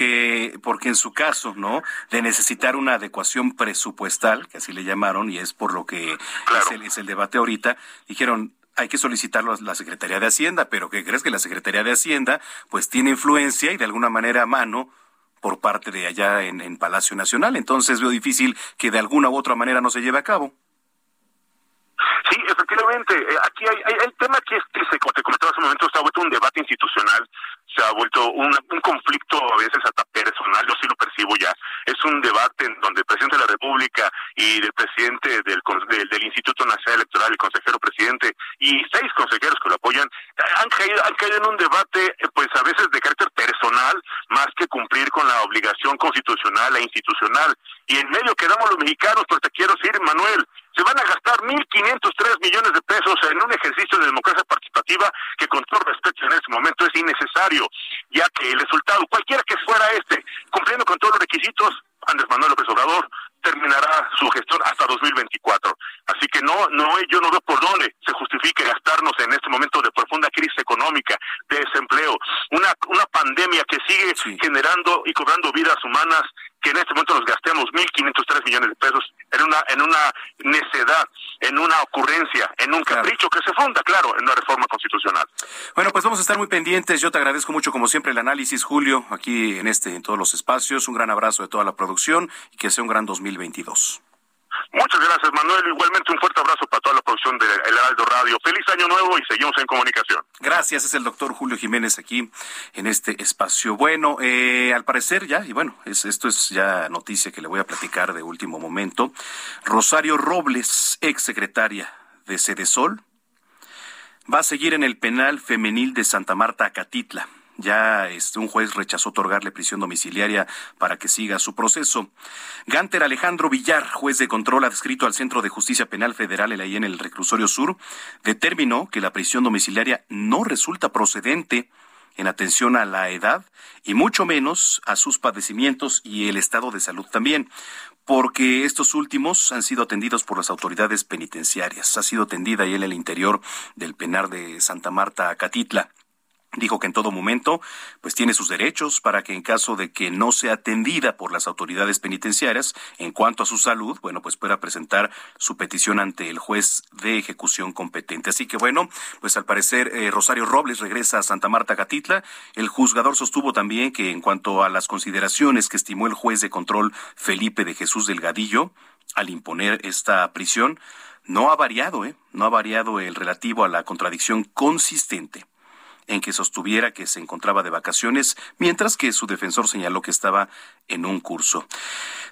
que porque en su caso, ¿no? De necesitar una adecuación presupuestal, que así le llamaron y es por lo que es, el, es el debate ahorita, dijeron hay que solicitarlo a la Secretaría de Hacienda, pero ¿qué crees que la Secretaría de Hacienda pues tiene influencia y de alguna manera mano por parte de allá en, en Palacio Nacional? Entonces veo difícil que de alguna u otra manera no se lleve a cabo. Sí, efectivamente. Eh, aquí hay, hay, el tema que, se, te comentaba hace un momento, vuelto un debate institucional, se ha vuelto un, un conflicto a veces hasta personal, yo sí lo percibo ya. Es un debate en donde el presidente de la República y el presidente del, del, del Instituto Nacional Electoral, el consejero presidente y seis consejeros que lo apoyan, han caído, han caído en un debate, pues a veces de carácter personal, más que cumplir con la obligación constitucional e institucional. Y en medio quedamos los mexicanos, pues te quiero decir, Manuel, se van a gastar 1.503 millones de pesos en un ejercicio de democracia participativa que con todo respeto en este momento es innecesario, ya que el resultado, cualquiera que fuera este, cumpliendo con todos los requisitos, Andrés Manuel López Obrador terminará su gestión hasta 2024. Así que no, no, yo no veo por dónde se justifique gastarnos en este momento de profunda crisis económica, de desempleo, una, una pandemia que sigue generando y cobrando vidas humanas que en este momento nos gastemos 1.503 millones de pesos en una en una necedad, en una ocurrencia, en un capricho que se funda, claro, en una reforma constitucional. Bueno, pues vamos a estar muy pendientes. Yo te agradezco mucho, como siempre, el análisis, Julio, aquí en este, en todos los espacios. Un gran abrazo de toda la producción y que sea un gran 2022. Muchas gracias, Manuel. Igualmente un fuerte abrazo para toda la producción de El Heraldo Radio. Feliz año nuevo y seguimos en comunicación. Gracias, es el doctor Julio Jiménez aquí en este espacio. Bueno, eh, al parecer ya, y bueno, es, esto es ya noticia que le voy a platicar de último momento. Rosario Robles, ex secretaria de Cedesol, va a seguir en el penal femenil de Santa Marta, Acatitla ya este, un juez rechazó otorgarle prisión domiciliaria para que siga su proceso. Ganter Alejandro Villar, juez de control adscrito al Centro de Justicia Penal Federal ahí en el Reclusorio Sur, determinó que la prisión domiciliaria no resulta procedente en atención a la edad y mucho menos a sus padecimientos y el estado de salud también, porque estos últimos han sido atendidos por las autoridades penitenciarias. Ha sido atendida ahí en el interior del penar de Santa Marta, Catitla. Dijo que en todo momento, pues tiene sus derechos para que en caso de que no sea atendida por las autoridades penitenciarias en cuanto a su salud, bueno, pues pueda presentar su petición ante el juez de ejecución competente. Así que bueno, pues al parecer eh, Rosario Robles regresa a Santa Marta Catitla. El juzgador sostuvo también que en cuanto a las consideraciones que estimó el juez de control Felipe de Jesús Delgadillo al imponer esta prisión, no ha variado, ¿eh? No ha variado el relativo a la contradicción consistente en que sostuviera que se encontraba de vacaciones, mientras que su defensor señaló que estaba en un curso.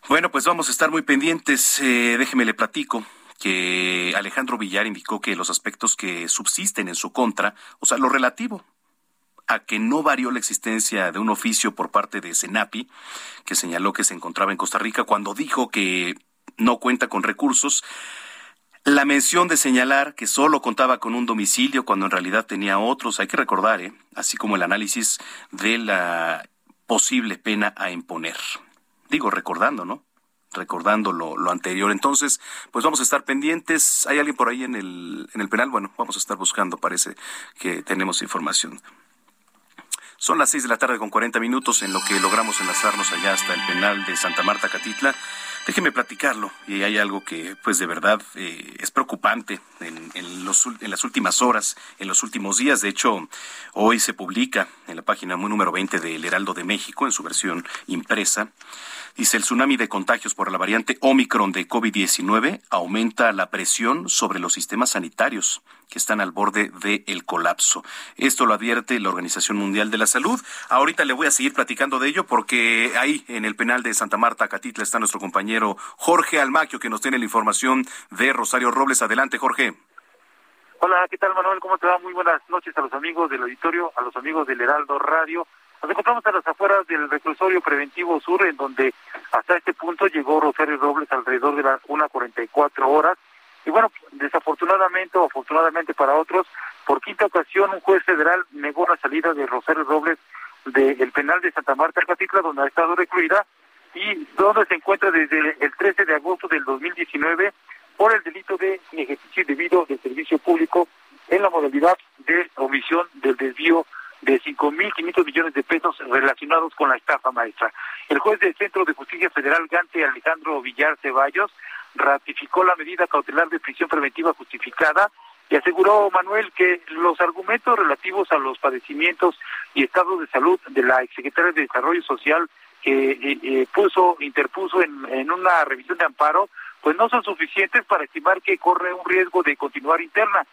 Bueno, pues vamos a estar muy pendientes. Eh, déjeme le platico que Alejandro Villar indicó que los aspectos que subsisten en su contra, o sea, lo relativo a que no varió la existencia de un oficio por parte de Senapi, que señaló que se encontraba en Costa Rica cuando dijo que no cuenta con recursos, la mención de señalar que solo contaba con un domicilio cuando en realidad tenía otros, hay que recordar, ¿eh? así como el análisis de la posible pena a imponer. Digo, recordando, ¿no? recordando lo, anterior. Entonces, pues vamos a estar pendientes. ¿Hay alguien por ahí en el, en el penal? Bueno, vamos a estar buscando, parece que tenemos información. Son las seis de la tarde con 40 minutos en lo que logramos enlazarnos allá hasta el penal de Santa Marta Catitla. Déjeme platicarlo y hay algo que pues de verdad eh, es preocupante en, las últimas horas, en los últimos días. De hecho, hoy se publica en la página número 20 del Heraldo de México en su versión impresa Dice, el tsunami de contagios por la variante Omicron de COVID-19 aumenta la presión sobre los sistemas sanitarios que están al borde del colapso. Esto lo advierte la Organización Mundial de la Salud. Ahorita le voy a seguir platicando de ello porque ahí en el penal de Santa Marta, Catitla, está nuestro compañero Jorge Almaquio que nos tiene la información de Rosario Robles. Adelante, Jorge. Hola, ¿qué tal Manuel? ¿Cómo te va? Muy buenas noches a los amigos del auditorio, a los amigos del Heraldo Radio. Nos encontramos a las afueras del reclusorio preventivo sur, en donde hasta este punto llegó Rosario Robles alrededor de las 1.44 horas. Y bueno, desafortunadamente o afortunadamente para otros, por quinta ocasión un juez federal negó la salida de Rosario Robles del penal de Santa Marta Catitla, donde ha estado recluida y donde se encuentra desde el 13 de agosto del 2019 por el delito de ejercicio debido de servicio público en la modalidad de omisión del desvío de 5.500 millones de pesos relacionados con la estafa maestra. El juez del Centro de Justicia Federal Gante Alejandro Villar Ceballos ratificó la medida cautelar de prisión preventiva justificada y aseguró Manuel que los argumentos relativos a los padecimientos y estados de salud de la exsecretaria de Desarrollo Social que eh, eh, puso, interpuso en, en una revisión de amparo, pues no son suficientes para estimar que corre un riesgo de continuar interna.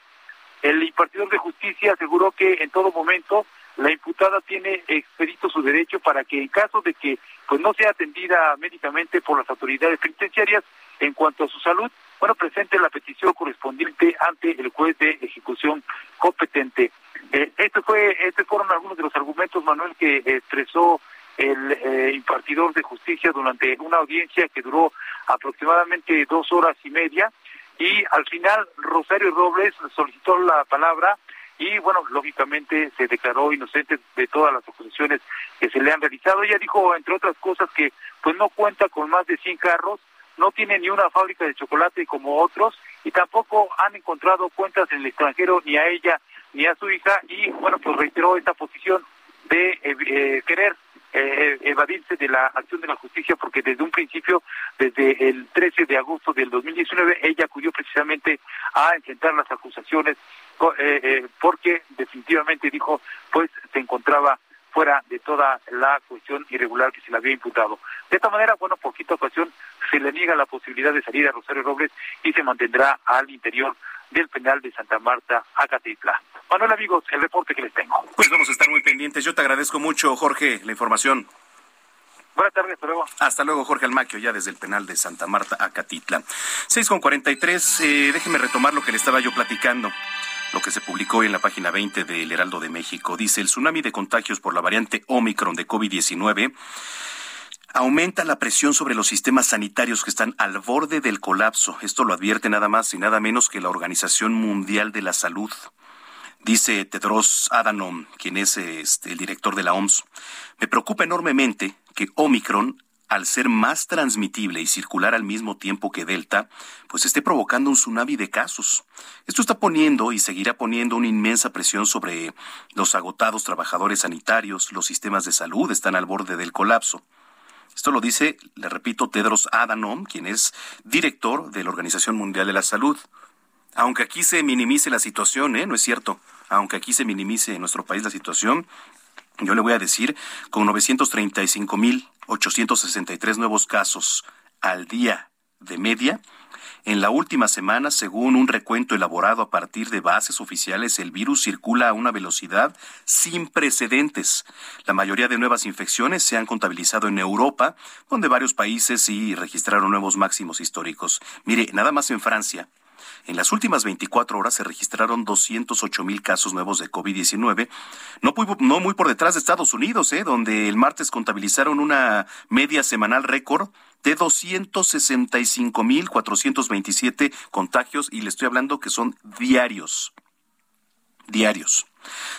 El impartidor de justicia aseguró que en todo momento la imputada tiene expedito su derecho para que en caso de que pues no sea atendida médicamente por las autoridades penitenciarias en cuanto a su salud, bueno, presente la petición correspondiente ante el juez de ejecución competente. Eh, este fue, estos fueron algunos de los argumentos, Manuel, que expresó el eh, impartidor de justicia durante una audiencia que duró aproximadamente dos horas y media y al final Rosario Robles solicitó la palabra y bueno, lógicamente se declaró inocente de todas las acusaciones que se le han realizado. Ella dijo, entre otras cosas, que pues no cuenta con más de 100 carros, no tiene ni una fábrica de chocolate como otros y tampoco han encontrado cuentas en el extranjero ni a ella ni a su hija y bueno, pues reiteró esta posición de eh, eh, querer eh, evadirse de la acción de la justicia porque desde un principio, desde el 13 de agosto del 2019, ella acudió precisamente a enfrentar las acusaciones porque definitivamente dijo, pues se encontraba fuera de toda la cuestión irregular que se le había imputado. De esta manera, bueno, por quinta ocasión se le niega la posibilidad de salir a Rosario Robles y se mantendrá al interior del penal de Santa Marta, Acatitla. Manuel, amigos, el reporte que les tengo. Pues vamos a estar muy pendientes. Yo te agradezco mucho, Jorge, la información. Buenas tardes, hasta luego. Hasta luego, Jorge Almaquio, ya desde el penal de Santa Marta, Acatitla. 6 con 43, eh, déjeme retomar lo que le estaba yo platicando lo que se publicó en la página 20 del Heraldo de México. Dice, el tsunami de contagios por la variante Omicron de COVID-19 aumenta la presión sobre los sistemas sanitarios que están al borde del colapso. Esto lo advierte nada más y nada menos que la Organización Mundial de la Salud. Dice Tedros Adhanom, quien es este, el director de la OMS, me preocupa enormemente que Omicron al ser más transmitible y circular al mismo tiempo que Delta, pues esté provocando un tsunami de casos. Esto está poniendo y seguirá poniendo una inmensa presión sobre los agotados trabajadores sanitarios, los sistemas de salud están al borde del colapso. Esto lo dice, le repito, Tedros Adhanom, quien es director de la Organización Mundial de la Salud. Aunque aquí se minimice la situación, ¿eh? no es cierto, aunque aquí se minimice en nuestro país la situación, yo le voy a decir, con 935.863 nuevos casos al día de media, en la última semana, según un recuento elaborado a partir de bases oficiales, el virus circula a una velocidad sin precedentes. La mayoría de nuevas infecciones se han contabilizado en Europa, donde varios países sí registraron nuevos máximos históricos. Mire, nada más en Francia, en las últimas 24 horas se registraron 208 mil casos nuevos de COVID-19, no, no, muy por detrás de Estados Unidos, ¿eh? donde el martes contabilizaron una media semanal récord de 265 mil 427 contagios y le estoy hablando que son diarios. Diarios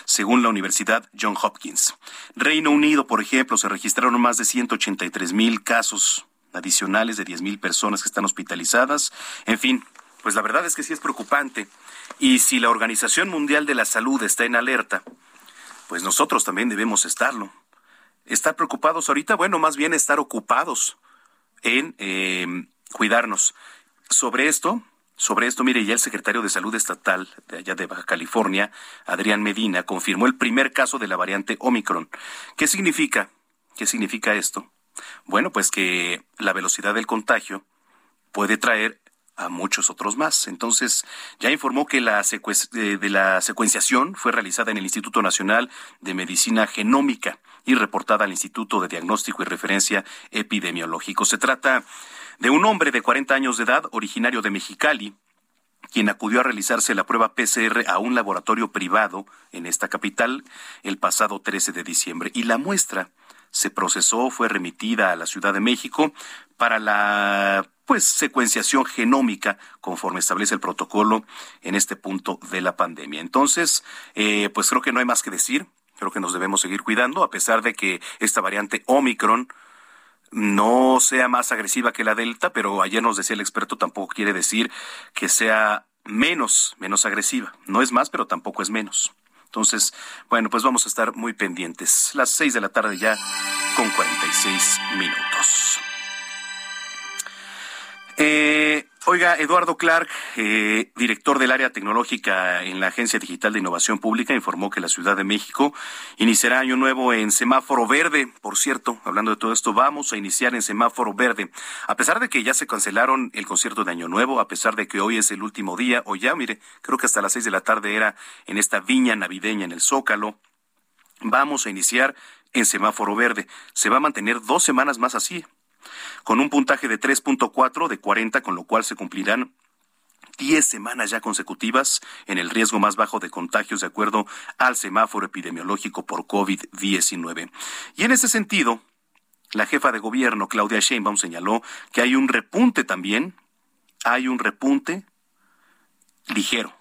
según la Universidad John Hopkins. Reino Unido, por ejemplo, se registraron más de 183 mil casos adicionales de 10 mil personas que están hospitalizadas. En fin, pues la verdad es que sí es preocupante. Y si la Organización Mundial de la Salud está en alerta, pues nosotros también debemos estarlo. Estar preocupados ahorita, bueno, más bien estar ocupados en em, cuidarnos. Sobre esto, sobre esto, mire, ya el secretario de Salud Estatal de allá de Baja California, Adrián Medina, confirmó el primer caso de la variante Omicron. ¿Qué significa? ¿Qué significa esto? Bueno, pues que la velocidad del contagio puede traer a muchos otros más. Entonces, ya informó que la de la secuenciación fue realizada en el Instituto Nacional de Medicina Genómica y reportada al Instituto de Diagnóstico y Referencia Epidemiológico. Se trata de un hombre de 40 años de edad, originario de Mexicali, quien acudió a realizarse la prueba PCR a un laboratorio privado en esta capital el pasado 13 de diciembre. Y la muestra se procesó, fue remitida a la Ciudad de México para la pues secuenciación genómica conforme establece el protocolo en este punto de la pandemia. Entonces, eh, pues creo que no hay más que decir. Creo que nos debemos seguir cuidando, a pesar de que esta variante Omicron no sea más agresiva que la Delta, pero ayer nos decía el experto, tampoco quiere decir que sea menos, menos agresiva. No es más, pero tampoco es menos. Entonces, bueno, pues vamos a estar muy pendientes. Las seis de la tarde ya con 46 minutos. Eh, Oiga, Eduardo Clark, eh, director del área tecnológica en la Agencia Digital de Innovación Pública, informó que la Ciudad de México iniciará año nuevo en semáforo verde. Por cierto, hablando de todo esto, vamos a iniciar en semáforo verde. A pesar de que ya se cancelaron el concierto de Año Nuevo, a pesar de que hoy es el último día, o ya, mire, creo que hasta las seis de la tarde era en esta viña navideña en el Zócalo, vamos a iniciar en semáforo verde. Se va a mantener dos semanas más así, con un puntaje de 3.4 de 40, con lo cual se cumplirán 10 semanas ya consecutivas en el riesgo más bajo de contagios de acuerdo al semáforo epidemiológico por COVID-19. Y en ese sentido, la jefa de gobierno, Claudia Sheinbaum, señaló que hay un repunte también, hay un repunte ligero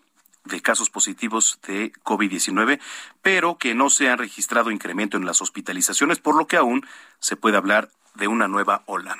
de casos positivos de COVID-19, pero que no se han registrado incremento en las hospitalizaciones, por lo que aún se puede hablar de una nueva ola.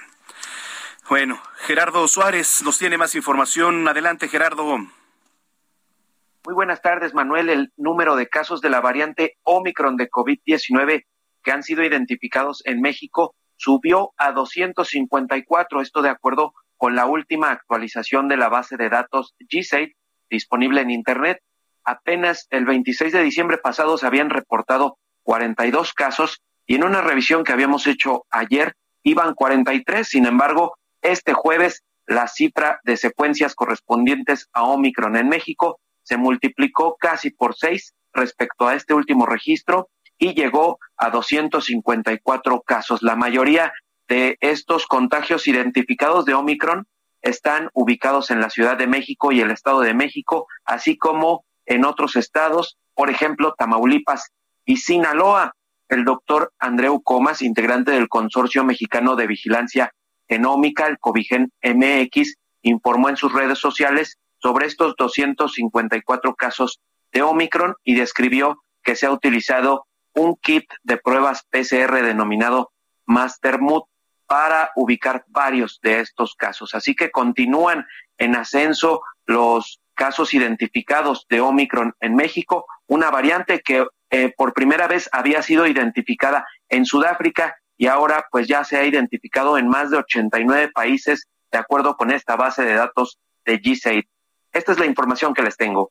Bueno, Gerardo Suárez nos tiene más información. Adelante, Gerardo. Muy buenas tardes, Manuel. El número de casos de la variante Omicron de COVID-19 que han sido identificados en México subió a 254, esto de acuerdo con la última actualización de la base de datos GSAID disponible en Internet. Apenas el 26 de diciembre pasado se habían reportado 42 casos y en una revisión que habíamos hecho ayer iban 43. Sin embargo, este jueves la cifra de secuencias correspondientes a Omicron en México se multiplicó casi por seis respecto a este último registro y llegó a 254 casos. La mayoría de estos contagios identificados de Omicron están ubicados en la Ciudad de México y el Estado de México, así como en otros estados, por ejemplo, Tamaulipas y Sinaloa. El doctor Andreu Comas, integrante del Consorcio Mexicano de Vigilancia Genómica, el Covigen MX, informó en sus redes sociales sobre estos 254 casos de Omicron y describió que se ha utilizado un kit de pruebas PCR denominado Mastermood para ubicar varios de estos casos. Así que continúan en ascenso los casos identificados de Omicron en México, una variante que eh, por primera vez había sido identificada en Sudáfrica y ahora pues ya se ha identificado en más de 89 países de acuerdo con esta base de datos de g Esta es la información que les tengo.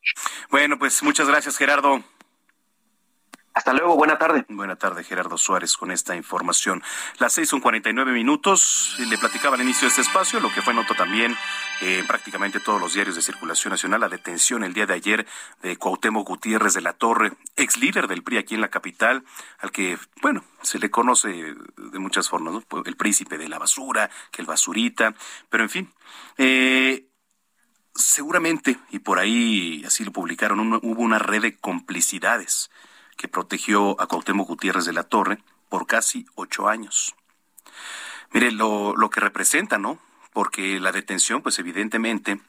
Bueno, pues muchas gracias Gerardo. Hasta luego, buena tarde. Buena tarde, Gerardo Suárez, con esta información. Las seis son cuarenta y nueve minutos. Le platicaba al inicio de este espacio, lo que fue nota también eh, prácticamente todos los diarios de circulación nacional, la detención el día de ayer de Cuauhtémoc Gutiérrez de la Torre, ex líder del PRI aquí en la capital, al que, bueno, se le conoce de muchas formas, el príncipe de la basura, que el basurita, pero en fin. Eh, seguramente, y por ahí así lo publicaron, hubo una red de complicidades que protegió a Cuauhtémoc Gutiérrez de la Torre por casi ocho años. Mire lo, lo que representa, ¿no? Porque la detención, pues evidentemente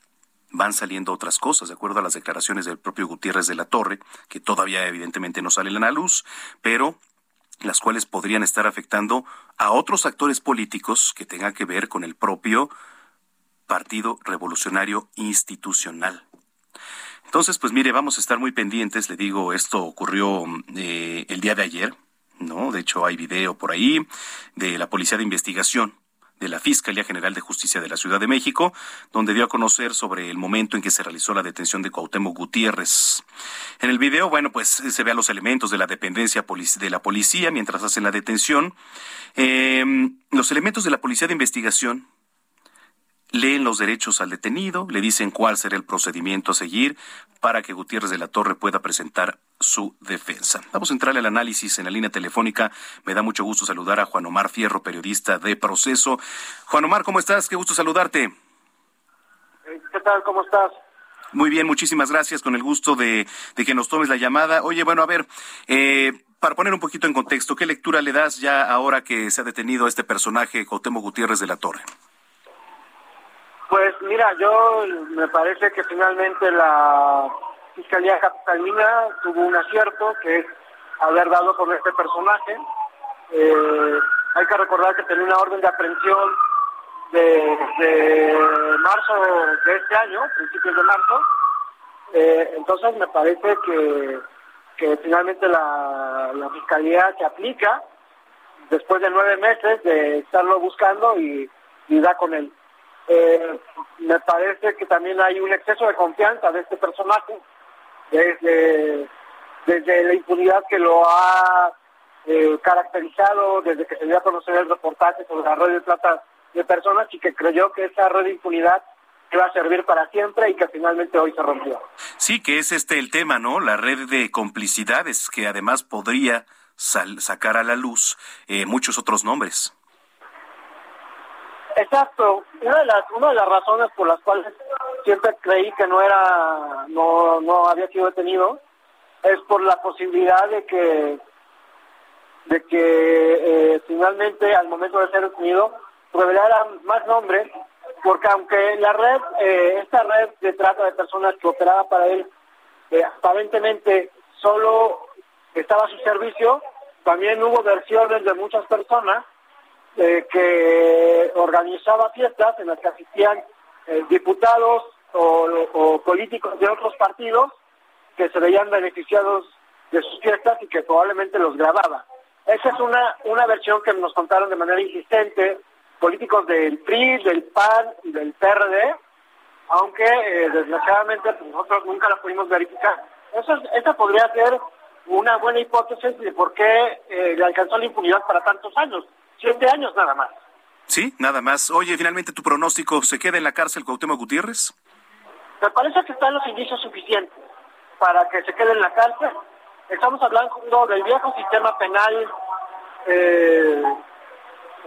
van saliendo otras cosas, de acuerdo a las declaraciones del propio Gutiérrez de la Torre, que todavía evidentemente no salen a la luz, pero las cuales podrían estar afectando a otros actores políticos que tengan que ver con el propio Partido Revolucionario Institucional. Entonces, pues mire, vamos a estar muy pendientes. Le digo, esto ocurrió eh, el día de ayer, ¿no? De hecho, hay video por ahí de la Policía de Investigación de la Fiscalía General de Justicia de la Ciudad de México, donde dio a conocer sobre el momento en que se realizó la detención de Cuauhtémoc Gutiérrez. En el video, bueno, pues se ve a los elementos de la dependencia de la policía mientras hacen la detención. Em, los elementos de la Policía de Investigación leen los derechos al detenido, le dicen cuál será el procedimiento a seguir para que Gutiérrez de la Torre pueda presentar su defensa. Vamos a entrar al análisis en la línea telefónica. Me da mucho gusto saludar a Juan Omar Fierro, periodista de Proceso. Juan Omar, ¿cómo estás? Qué gusto saludarte. Eh, ¿Qué tal? ¿Cómo estás? Muy bien, muchísimas gracias. Con el gusto de, que nos tomes la llamada. Oye, bueno, a ver, eh, para poner un poquito en contexto, ¿qué lectura le das ya ahora que se ha detenido a este personaje, Cotemo Gutiérrez de la Torre? Pues mira, yo me parece que finalmente la Fiscalía Capitalina tuvo un acierto, que es haber dado con este personaje. Eh, hay que recordar que tenía una orden de aprehensión de, marzo de este año, principios de marzo. Eh, entonces me parece que, que finalmente la, Fiscalía se aplica después de nueve meses de estarlo buscando y, y da con él. Eh, me parece que también hay un exceso de confianza de este personaje, desde, desde la impunidad que lo ha eh, caracterizado desde que se dio a conocer el reportaje sobre la red de trata de personas y que creyó que esa red de impunidad iba a servir para siempre y que finalmente hoy se rompió. Sí, que es este el tema, ¿no? La red de complicidades que además podría sacar a la luz eh, muchos otros nombres. Exacto. Una de las una de las razones por las cuales siempre creí que no era no no había sido detenido es por la posibilidad de que de que eh, finalmente al momento de ser detenido revelaran más nombres porque aunque la red eh, esta red de trata de personas que operaba para él eh, aparentemente solo estaba a su servicio también hubo versiones de muchas personas eh, que organizaba fiestas en las que asistían eh, diputados o, políticos de otros partidos que se veían beneficiados de sus fiestas y que probablemente los grababa. Esa es una, una versión que nos contaron de manera insistente políticos del PRI, del PAN y del PRD, aunque eh, desgraciadamente pues, nosotros nunca la pudimos verificar. Eso esa podría ser una buena hipótesis de por qué le alcanzó la impunidad para tantos años siete años nada más. Sí, nada más. Oye, finalmente tu pronóstico, ¿se queda en la cárcel Cuauhtémoc Gutiérrez? Me parece que están los indicios suficientes para que se quede en la cárcel. Estamos hablando del viejo sistema penal eh,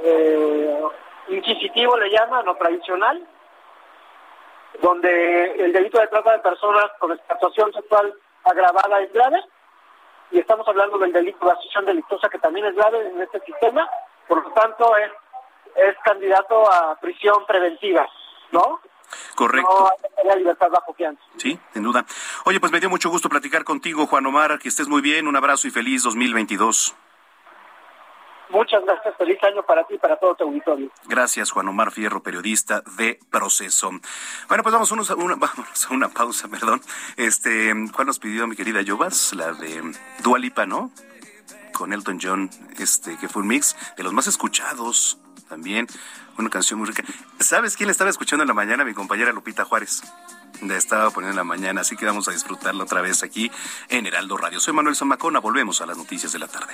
eh, inquisitivo, le llaman, o tradicional, donde el delito de trata de personas con explotación sexual agravada es grave, y estamos hablando del delito de asociación delictuosa que también es grave en este sistema, por lo tanto es, es candidato a prisión preventiva, ¿no? Correcto. No libertad bajo fianza. Sí, sin duda. Oye, pues me dio mucho gusto platicar contigo, Juan Omar, que estés muy bien, un abrazo y feliz 2022. Muchas gracias, feliz año para ti y para todo tu auditorio. Gracias, Juan Omar Fierro, periodista de Proceso. Bueno, pues vamos a una, vamos a una pausa, perdón. Este, ¿cuál nos pidió mi querida Yovas? La de Dualipa, ¿no? Con Elton John, este, que fue un mix de los más escuchados también. Una canción muy rica. ¿Sabes quién le estaba escuchando en la mañana? Mi compañera Lupita Juárez. La estaba poniendo en la mañana, así que vamos a disfrutarla otra vez aquí en Heraldo Radio. Soy Manuel Zamacona, volvemos a las noticias de la tarde.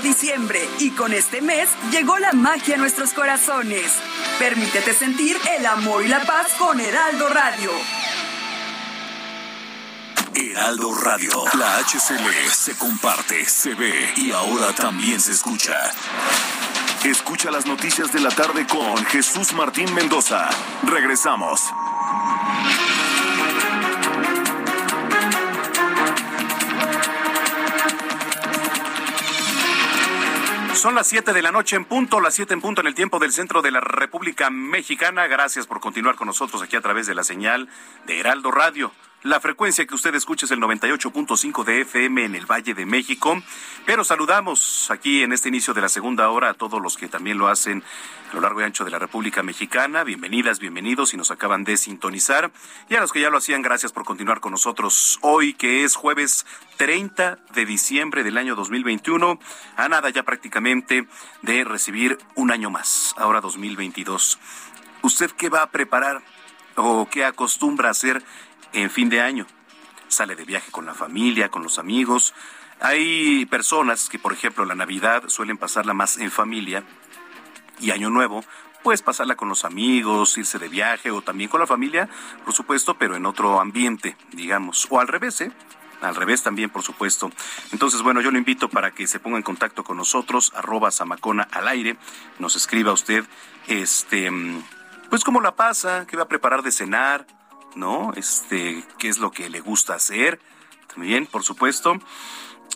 Diciembre y con este mes llegó la magia a nuestros corazones. Permítete sentir el amor y la paz con Heraldo Radio. Heraldo Radio, la HCL se comparte, se ve y ahora también se escucha. Escucha las noticias de la tarde con Jesús Martín Mendoza. Regresamos. Son las 7 de la noche en punto, las 7 en punto en el tiempo del centro de la República Mexicana. Gracias por continuar con nosotros aquí a través de la señal de Heraldo Radio. La frecuencia que usted escucha es el 98.5 de FM en el Valle de México. Pero saludamos aquí en este inicio de la segunda hora a todos los que también lo hacen a lo largo y ancho de la República Mexicana. Bienvenidas, bienvenidos y nos acaban de sintonizar. Y a los que ya lo hacían, gracias por continuar con nosotros hoy, que es jueves 30 de diciembre del año 2021. A nada ya prácticamente de recibir un año más, ahora 2022. ¿Usted qué va a preparar o qué acostumbra a hacer? En fin de año. Sale de viaje con la familia, con los amigos. Hay personas que, por ejemplo, la Navidad suelen pasarla más en familia y Año Nuevo pues pasarla con los amigos, irse de viaje o también con la familia, por supuesto, pero en otro ambiente, digamos, o al revés, ¿eh? Al revés también, por supuesto. Entonces, bueno, yo lo invito para que se ponga en contacto con nosotros, arroba Samacona al aire, nos escriba usted, este, pues cómo la pasa, qué va a preparar de cenar, ¿no? Este, qué es lo que le gusta hacer, también, por supuesto.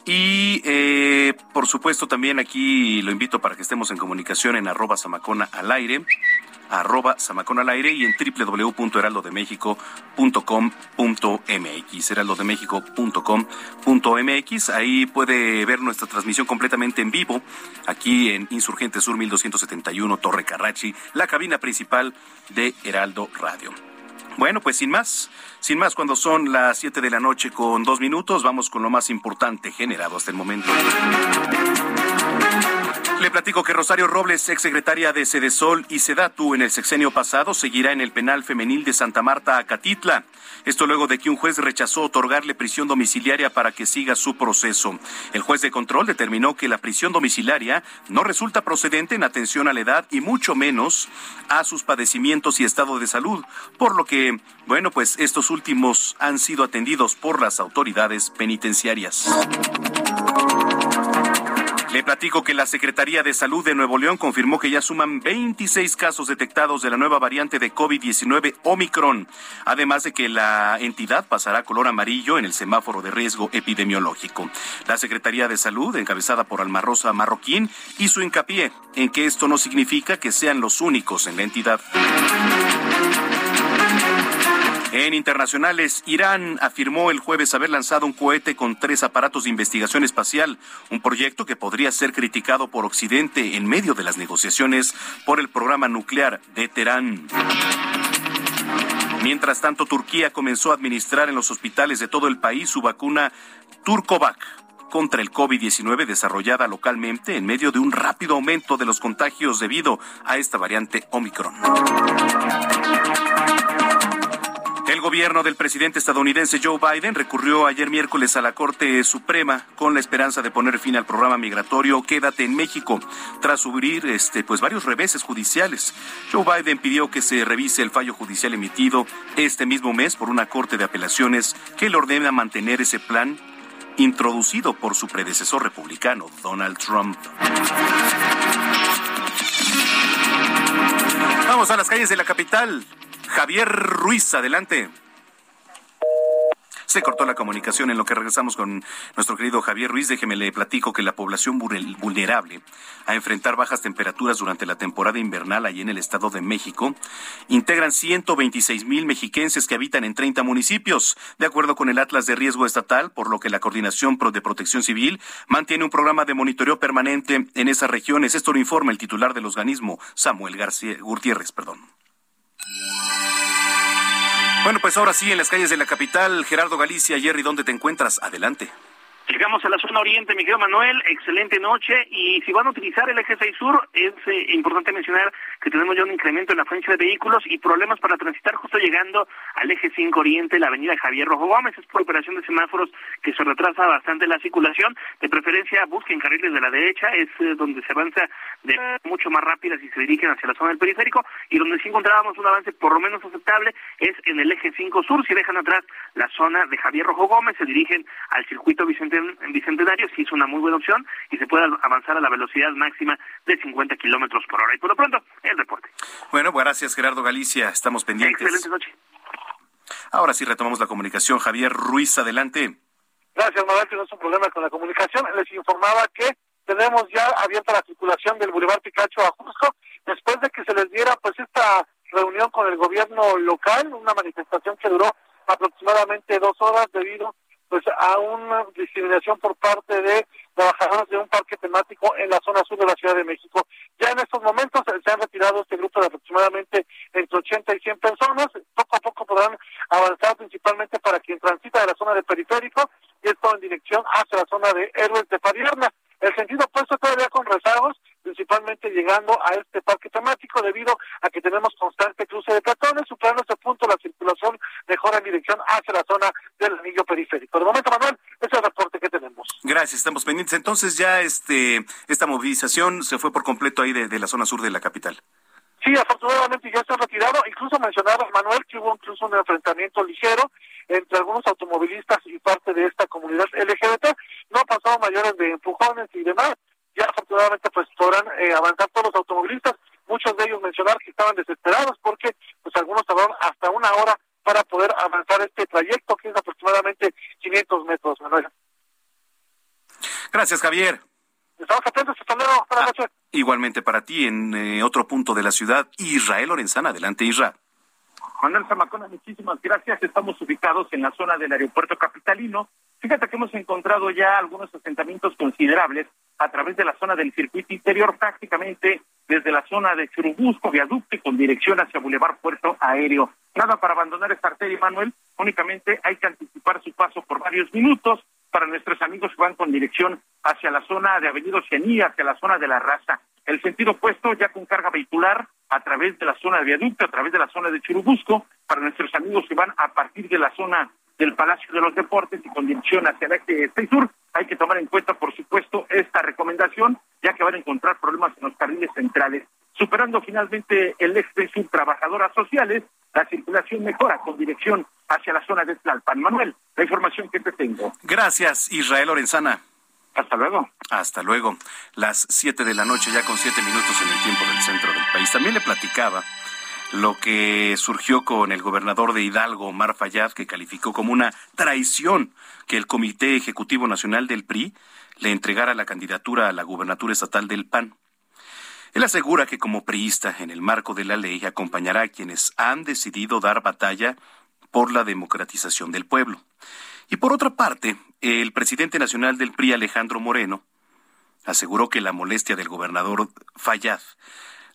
Y eh, por supuesto también aquí lo invito para que estemos en comunicación en arroba Samacona al aire arroba Samacona al aire y en www.heraldodemexico.com.mx heraldodemexico.com.mx ahí puede ver nuestra transmisión completamente en vivo aquí en Insurgente Sur 1271 Torre Carrachi, la cabina principal de Heraldo Radio. Bueno, pues sin más, sin más, cuando son las 7 de la noche con dos minutos, vamos con lo más importante generado hasta el momento. Le platico que Rosario Robles, exsecretaria de Sedesol y Sedatu en el sexenio pasado, seguirá en el penal femenil de Santa Marta, Acatitla. Esto luego de que un juez rechazó otorgarle prisión domiciliaria para que siga su proceso. El juez de control determinó que la prisión domiciliaria no resulta procedente en atención a la edad y mucho menos a sus padecimientos y estado de salud, por lo que, bueno, pues estos últimos han sido atendidos por las autoridades penitenciarias. Le platico que la Secretaría de Salud de Nuevo León confirmó que ya suman 26 casos detectados de la nueva variante de COVID-19 Omicron, además de que la entidad pasará color amarillo en el semáforo de riesgo epidemiológico. La Secretaría de Salud, encabezada por Almarrosa Marroquín, hizo hincapié en que esto no significa que sean los únicos en la entidad. En internacionales, Irán afirmó el jueves haber lanzado un cohete con tres aparatos de investigación espacial, un proyecto que podría ser criticado por Occidente en medio de las negociaciones por el programa nuclear de Teherán. Mientras tanto, Turquía comenzó a administrar en los hospitales de todo el país su vacuna Turcovac contra el COVID-19 desarrollada localmente en medio de un rápido aumento de los contagios debido a esta variante Omicron. Gobierno del presidente estadounidense Joe Biden recurrió ayer miércoles a la Corte Suprema con la esperanza de poner fin al programa migratorio Quédate en México, tras subir este, pues varios reveses judiciales. Joe Biden pidió que se revise el fallo judicial emitido este mismo mes por una Corte de Apelaciones que le ordena mantener ese plan introducido por su predecesor republicano, Donald Trump. Vamos a las calles de la capital. Javier Ruiz, adelante. Se cortó la comunicación en lo que regresamos con nuestro querido Javier Ruiz. Déjeme le platico que la población vulnerable a enfrentar bajas temperaturas durante la temporada invernal allí en el Estado de México integran 126 mil mexiquenses que habitan en 30 municipios, de acuerdo con el Atlas de Riesgo Estatal, por lo que la Coordinación de Protección Civil mantiene un programa de monitoreo permanente en esas regiones. Esto lo informa el titular del organismo, Samuel García Gutiérrez, perdón. Bueno, pues ahora sí, en las calles de la capital, Gerardo Galicia, Jerry, ¿dónde te encuentras? Adelante. Llegamos a la zona oriente, Miguel Manuel, excelente noche y si van a utilizar el eje 6 sur es eh, importante mencionar que tenemos ya un incremento en la frecuencia de vehículos y problemas para transitar justo llegando al eje 5 oriente, la avenida Javier Rojo Gómez, es por operación de semáforos que se retrasa bastante la circulación, de preferencia busquen carriles de la derecha, es eh, donde se avanza de mucho más rápida si se dirigen hacia la zona del periférico y donde sí encontrábamos un avance por lo menos aceptable es en el eje 5 sur, si dejan atrás la zona de Javier Rojo Gómez, se dirigen al circuito Bicentenario sí es una muy buena opción y se puede avanzar a la velocidad máxima de 50 kilómetros por hora. Y por lo pronto, el reporte. Bueno, gracias Gerardo Galicia, estamos pendientes. Excelente noche. Ahora sí retomamos la comunicación. Javier Ruiz, adelante. Gracias, Manuel. Tenemos un problema con la comunicación. Les informaba que tenemos ya abierta la circulación del Boulevard Picacho a Jusco después de que se les diera pues esta reunión con el gobierno local, una manifestación que duró aproximadamente dos horas debido pues a una discriminación por parte de trabajadores de un parque temático en la zona sur de la Ciudad de México. Ya en estos momentos se han retirado este grupo de aproximadamente entre 80 y 100 personas. Poco a poco podrán avanzar principalmente para quien transita de la zona del periférico y esto en dirección hacia la zona de Héroes de Padierna. El sentido opuesto todavía con rezagos, principalmente llegando a este parque temático debido a que tenemos constante cruce de peatones. Superando este punto, la circulación mejora en dirección hacia la zona del anillo periférico. De momento, Manuel, ese es el reporte que tenemos. Gracias, estamos pendientes. Entonces ya este esta movilización se fue por completo ahí de, de la zona sur de la capital. Sí, afortunadamente ya ha retirado. Incluso mencionaba Manuel que hubo incluso un enfrentamiento ligero entre algunos automovilistas y parte de esta comunidad LGBT. No ha pasado mayores de empujones y demás. Ya afortunadamente pues podrán eh, avanzar todos los automovilistas. Muchos de ellos mencionar que estaban desesperados porque pues algunos tardaron hasta una hora para poder avanzar este trayecto que es aproximadamente 500 metros, Manuel. Gracias, Javier. Estamos atentos, hasta luego. Buenas noches. Igualmente para ti, en eh, otro punto de la ciudad, Israel Lorenzana. Adelante, Israel. Manuel Zamacona, muchísimas gracias. Estamos ubicados en la zona del aeropuerto capitalino. Fíjate que hemos encontrado ya algunos asentamientos considerables a través de la zona del circuito interior, prácticamente desde la zona de Churubusco, viaducto y con dirección hacia Boulevard Puerto Aéreo. Nada para abandonar esta arteria, Manuel, únicamente hay que anticipar su paso por varios minutos para nuestros amigos que van con dirección hacia la zona de Avenida Oceanía, hacia la zona de la raza. El sentido opuesto ya con carga vehicular a través de la zona de viaducto, a través de la zona de Churubusco, para nuestros amigos que van a partir de la zona del Palacio de los Deportes y con dirección hacia el eje 6 sur. Hay que tomar en cuenta, por supuesto, esta recomendación, ya que van a encontrar problemas en los carriles centrales. Superando finalmente el eje sur trabajadoras sociales, la circulación mejora con dirección hacia la zona de Tlalpan. Manuel, la información que te tengo. Gracias, Israel Lorenzana. Hasta luego. Hasta luego. Las siete de la noche, ya con siete minutos en el tiempo del centro del país. También le platicaba lo que surgió con el gobernador de Hidalgo, Omar Fayad, que calificó como una traición que el Comité Ejecutivo Nacional del PRI le entregara la candidatura a la gubernatura estatal del PAN. Él asegura que como priista, en el marco de la ley, acompañará a quienes han decidido dar batalla por la democratización del pueblo. Y por otra parte, el presidente nacional del PRI, Alejandro Moreno, aseguró que la molestia del gobernador Fayad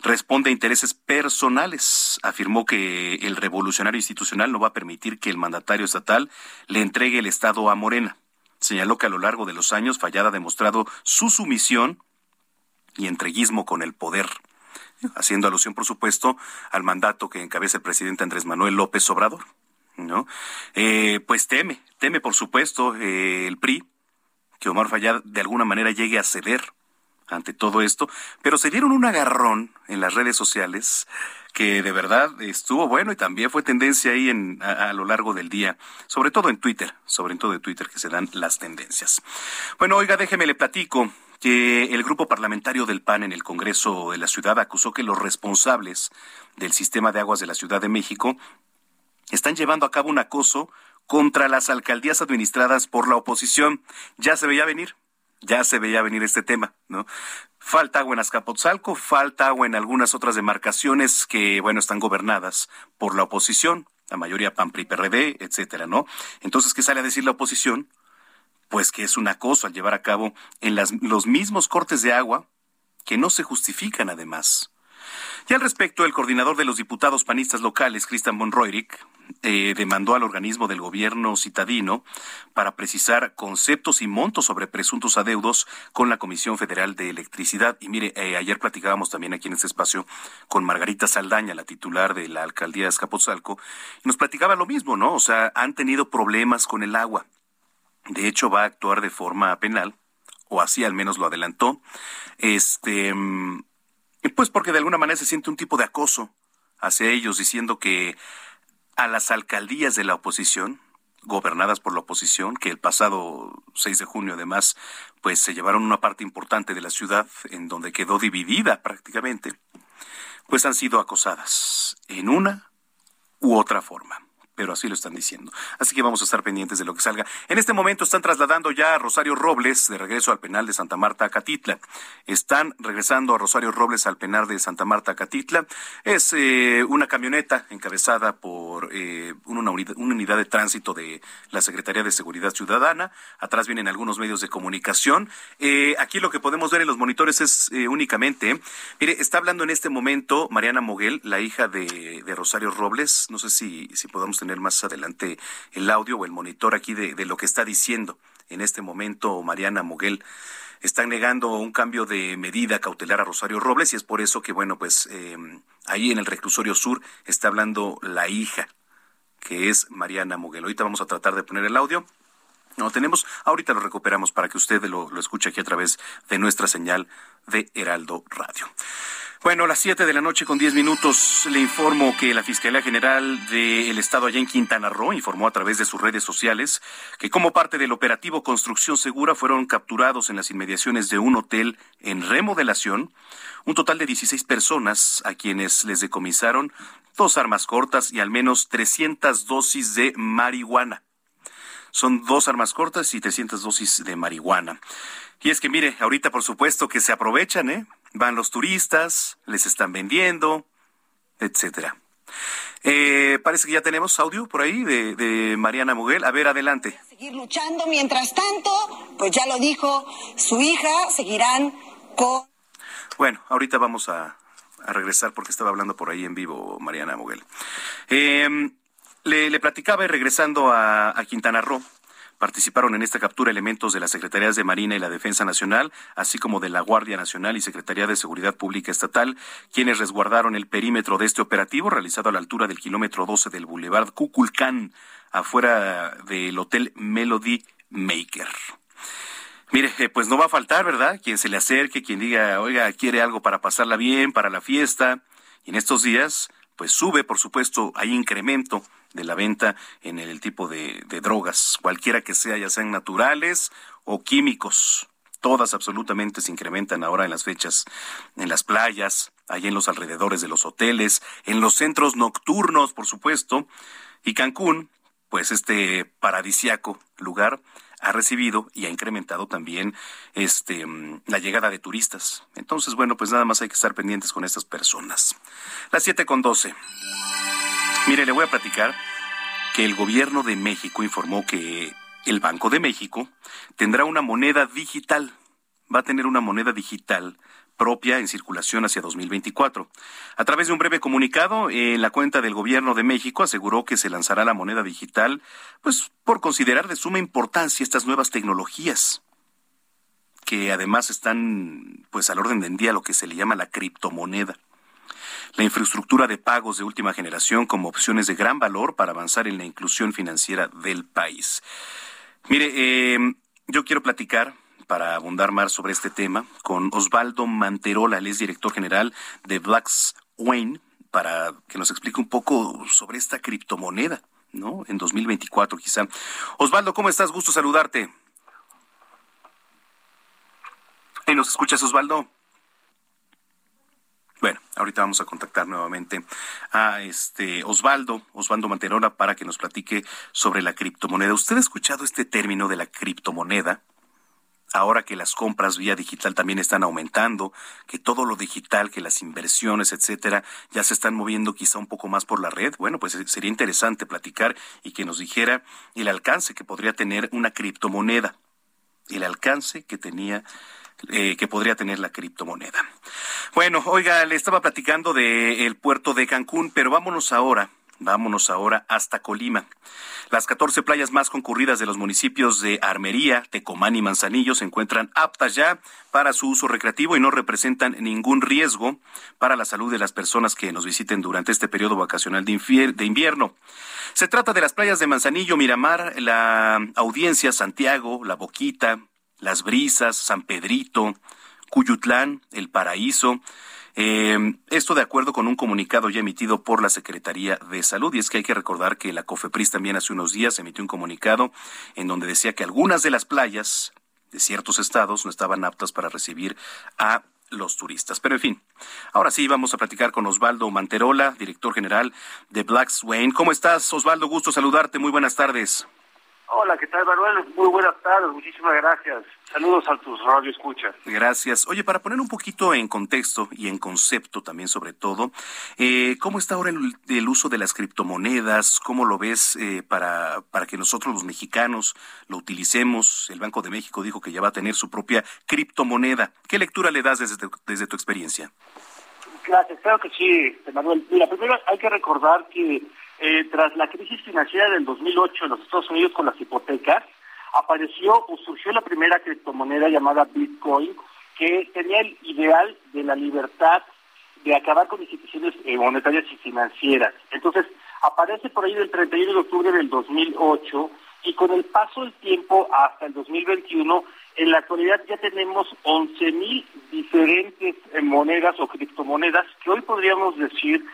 responde a intereses personales. Afirmó que el revolucionario institucional no va a permitir que el mandatario estatal le entregue el Estado a Morena. Señaló que a lo largo de los años Fayad ha demostrado su sumisión y entreguismo con el poder, haciendo alusión, por supuesto, al mandato que encabeza el presidente Andrés Manuel López Obrador. ¿no? Eh, pues teme, teme, por supuesto, eh, el PRI, que Omar Fayad de alguna manera llegue a ceder ante todo esto, pero se dieron un agarrón en las redes sociales que de verdad estuvo bueno y también fue tendencia ahí en, a, a, lo largo del día, sobre todo en Twitter, sobre todo en Twitter que se dan las tendencias. Bueno, oiga, déjeme le platico que el grupo parlamentario del PAN en el Congreso de la Ciudad acusó que los responsables del sistema de aguas de la Ciudad de México están llevando a cabo un acoso contra las alcaldías administradas por la oposición. Ya se veía venir, ya se veía venir este tema, ¿no? Falta agua en Azcapotzalco, falta agua en algunas otras demarcaciones que, bueno, están gobernadas por la oposición, la mayoría PAN, PRI, PRD, etcétera, ¿no? Entonces, ¿qué sale a decir la oposición? Pues que es un acoso al llevar a cabo en las, los mismos cortes de agua que no se justifican además. Y al respecto, el coordinador de los diputados panistas locales, Cristian von Roerich, eh, demandó al organismo del gobierno citadino para precisar conceptos y montos sobre presuntos adeudos con la Comisión Federal de Electricidad. Y mire, eh, ayer platicábamos también aquí en este espacio con Margarita Saldaña, la titular de la alcaldía de Escapotzalco, y nos platicaba lo mismo, ¿no? O sea, han tenido problemas con el agua. De hecho, va a actuar de forma penal, o así al menos lo adelantó. Este pues porque de alguna manera se siente un tipo de acoso hacia ellos, diciendo que a las alcaldías de la oposición, gobernadas por la oposición, que el pasado 6 de junio además, pues se llevaron una parte importante de la ciudad en donde quedó dividida prácticamente, pues han sido acosadas en una u otra forma pero así lo están diciendo. Así que vamos a estar pendientes de lo que salga. En este momento están trasladando ya a Rosario Robles de regreso al penal de Santa Marta a Catitla. Están regresando a Rosario Robles al penal de Santa Marta a Catitla. Es eh, una camioneta encabezada por eh, una, unidad, de tránsito de la Secretaría de Seguridad Ciudadana. Atrás vienen algunos medios de comunicación. Eh, aquí lo que podemos ver en los monitores es únicamente, mire, está hablando en este momento Mariana Moguel, la hija de, Rosario Robles. No sé si, si tener más adelante el audio o el monitor aquí de, de lo que está diciendo en este momento Mariana Moguel están negando un cambio de medida cautelar a Rosario Robles y es por eso que, bueno, pues eh, ahí en el reclusorio sur está hablando la hija, que es Mariana Moguel. Ahorita vamos a tratar de poner el audio. No tenemos, ahorita lo recuperamos para que usted lo, lo escuche aquí a través de nuestra señal de Heraldo Radio. Bueno, a las 7 de la noche con 10 minutos le informo que la Fiscalía General del Estado allá en Quintana Roo informó a través de sus redes sociales que como parte del operativo Construcción Segura fueron capturados en las inmediaciones de un hotel en remodelación un total de 16 personas a quienes les decomisaron dos armas cortas y al menos 300 dosis de marihuana. Son dos armas cortas y 300 dosis de marihuana. Y es que mire, ahorita por supuesto que se aprovechan, ¿eh? Van los turistas, les están vendiendo, etcétera. Eh, parece que ya tenemos audio por ahí de, de, Mariana Muguel. A ver, adelante. Seguir luchando. Mientras tanto, pues ya lo dijo su hija, seguirán con... Bueno, ahorita vamos a, a regresar porque estaba hablando por ahí en vivo Mariana Muguel. Eh, le, le, platicaba y regresando a, a Quintana Roo. Participaron en esta captura elementos de las Secretarías de Marina y la Defensa Nacional, así como de la Guardia Nacional y Secretaría de Seguridad Pública Estatal, quienes resguardaron el perímetro de este operativo realizado a la altura del kilómetro 12 del Boulevard Cuculcán, afuera del Hotel Melody Maker. Mire, eh, pues no va a faltar, ¿verdad? Quien se le acerque, quien diga, oiga, quiere algo para pasarla bien, para la fiesta. Y en estos días, pues sube, por supuesto, hay incremento de la venta en el tipo de, drogas, cualquiera que sea, ya sean naturales o químicos. Todas absolutamente se incrementan ahora en las fechas, en las playas, ahí en los alrededores de los hoteles, en los centros nocturnos, por supuesto. Y Cancún, pues este paradisiaco lugar, ha recibido y ha incrementado también este la llegada de turistas. Entonces, bueno, pues nada más hay que estar pendientes con estas personas. Las siete con doce. Mire, le voy a platicar que el gobierno de México informó que el Banco de México tendrá una moneda digital. Va a tener una moneda digital propia en circulación hacia 2024. A través de un breve comunicado, en la cuenta del Gobierno de México aseguró que se lanzará la moneda digital, pues por considerar de suma importancia estas nuevas tecnologías, que además están pues al orden del día lo que se le llama la criptomoneda la infraestructura de pagos de última generación como opciones de gran valor para avanzar en la inclusión financiera del país. Mire, eh, yo quiero platicar para abundar más sobre este tema con Osvaldo Manterola, él es director general de Blacks Wayne, para que nos explique un poco sobre esta criptomoneda, ¿no? En 2024 quizá. Osvaldo, ¿cómo estás? Gusto saludarte. ¿Y nos escuchas, Osvaldo? Bueno, ahorita vamos a contactar nuevamente a este Osvaldo, Osvaldo Manterola, para que nos platique sobre la criptomoneda. ¿Usted ha escuchado este término de la criptomoneda? Ahora que las compras vía digital también están aumentando, que todo lo digital, que las inversiones, etcétera, ya se están moviendo quizá un poco más por la red. Bueno, pues sería interesante platicar y que nos dijera el alcance que podría tener una criptomoneda, el alcance que tenía eh, que podría tener la criptomoneda. Bueno, oiga, le estaba platicando del puerto de Cancún, pero vámonos ahora, vámonos ahora hasta Colima. Las 14 playas más concurridas de los municipios de Armería, Tecomán y Manzanillo se encuentran aptas ya para su uso recreativo y no representan ningún riesgo para la salud de las personas que nos visiten durante este periodo vacacional de, de invierno. Se trata de las playas de Manzanillo, Miramar, la Audiencia, Santiago, La Boquita, las Brisas, San Pedrito, Cuyutlán, El Paraíso. Eh, esto de acuerdo con un comunicado ya emitido por la Secretaría de Salud. Y es que hay que recordar que la COFEPRIS también hace unos días emitió un comunicado en donde decía que algunas de las playas de ciertos estados no estaban aptas para recibir a los turistas. Pero en fin, ahora sí vamos a platicar con Osvaldo Manterola, director general de Black Swain. ¿Cómo estás, Osvaldo? Gusto saludarte. Muy buenas tardes. Hola, ¿qué tal, Manuel? Muy buenas tardes, muchísimas gracias. Saludos a tus radio escuchas. Gracias. Oye, para poner un poquito en contexto y en concepto también sobre todo, eh, ¿cómo está ahora el, el, uso de las criptomonedas? ¿Cómo lo ves eh, para, para que nosotros los mexicanos lo utilicemos? El Banco de México dijo que ya va a tener su propia criptomoneda. ¿Qué lectura le das desde, desde tu experiencia? Gracias, claro que sí, Manuel. Mira, primero hay que recordar que eh, tras la crisis financiera del 2008 en los Estados Unidos con las hipotecas, apareció o surgió la primera criptomoneda llamada Bitcoin, que tenía el ideal de la libertad de acabar con instituciones eh, monetarias y financieras. Entonces, aparece por ahí del 31 de octubre del 2008 y con el paso del tiempo hasta el 2021, en la actualidad ya tenemos 11 mil diferentes eh, monedas o criptomonedas que hoy podríamos decir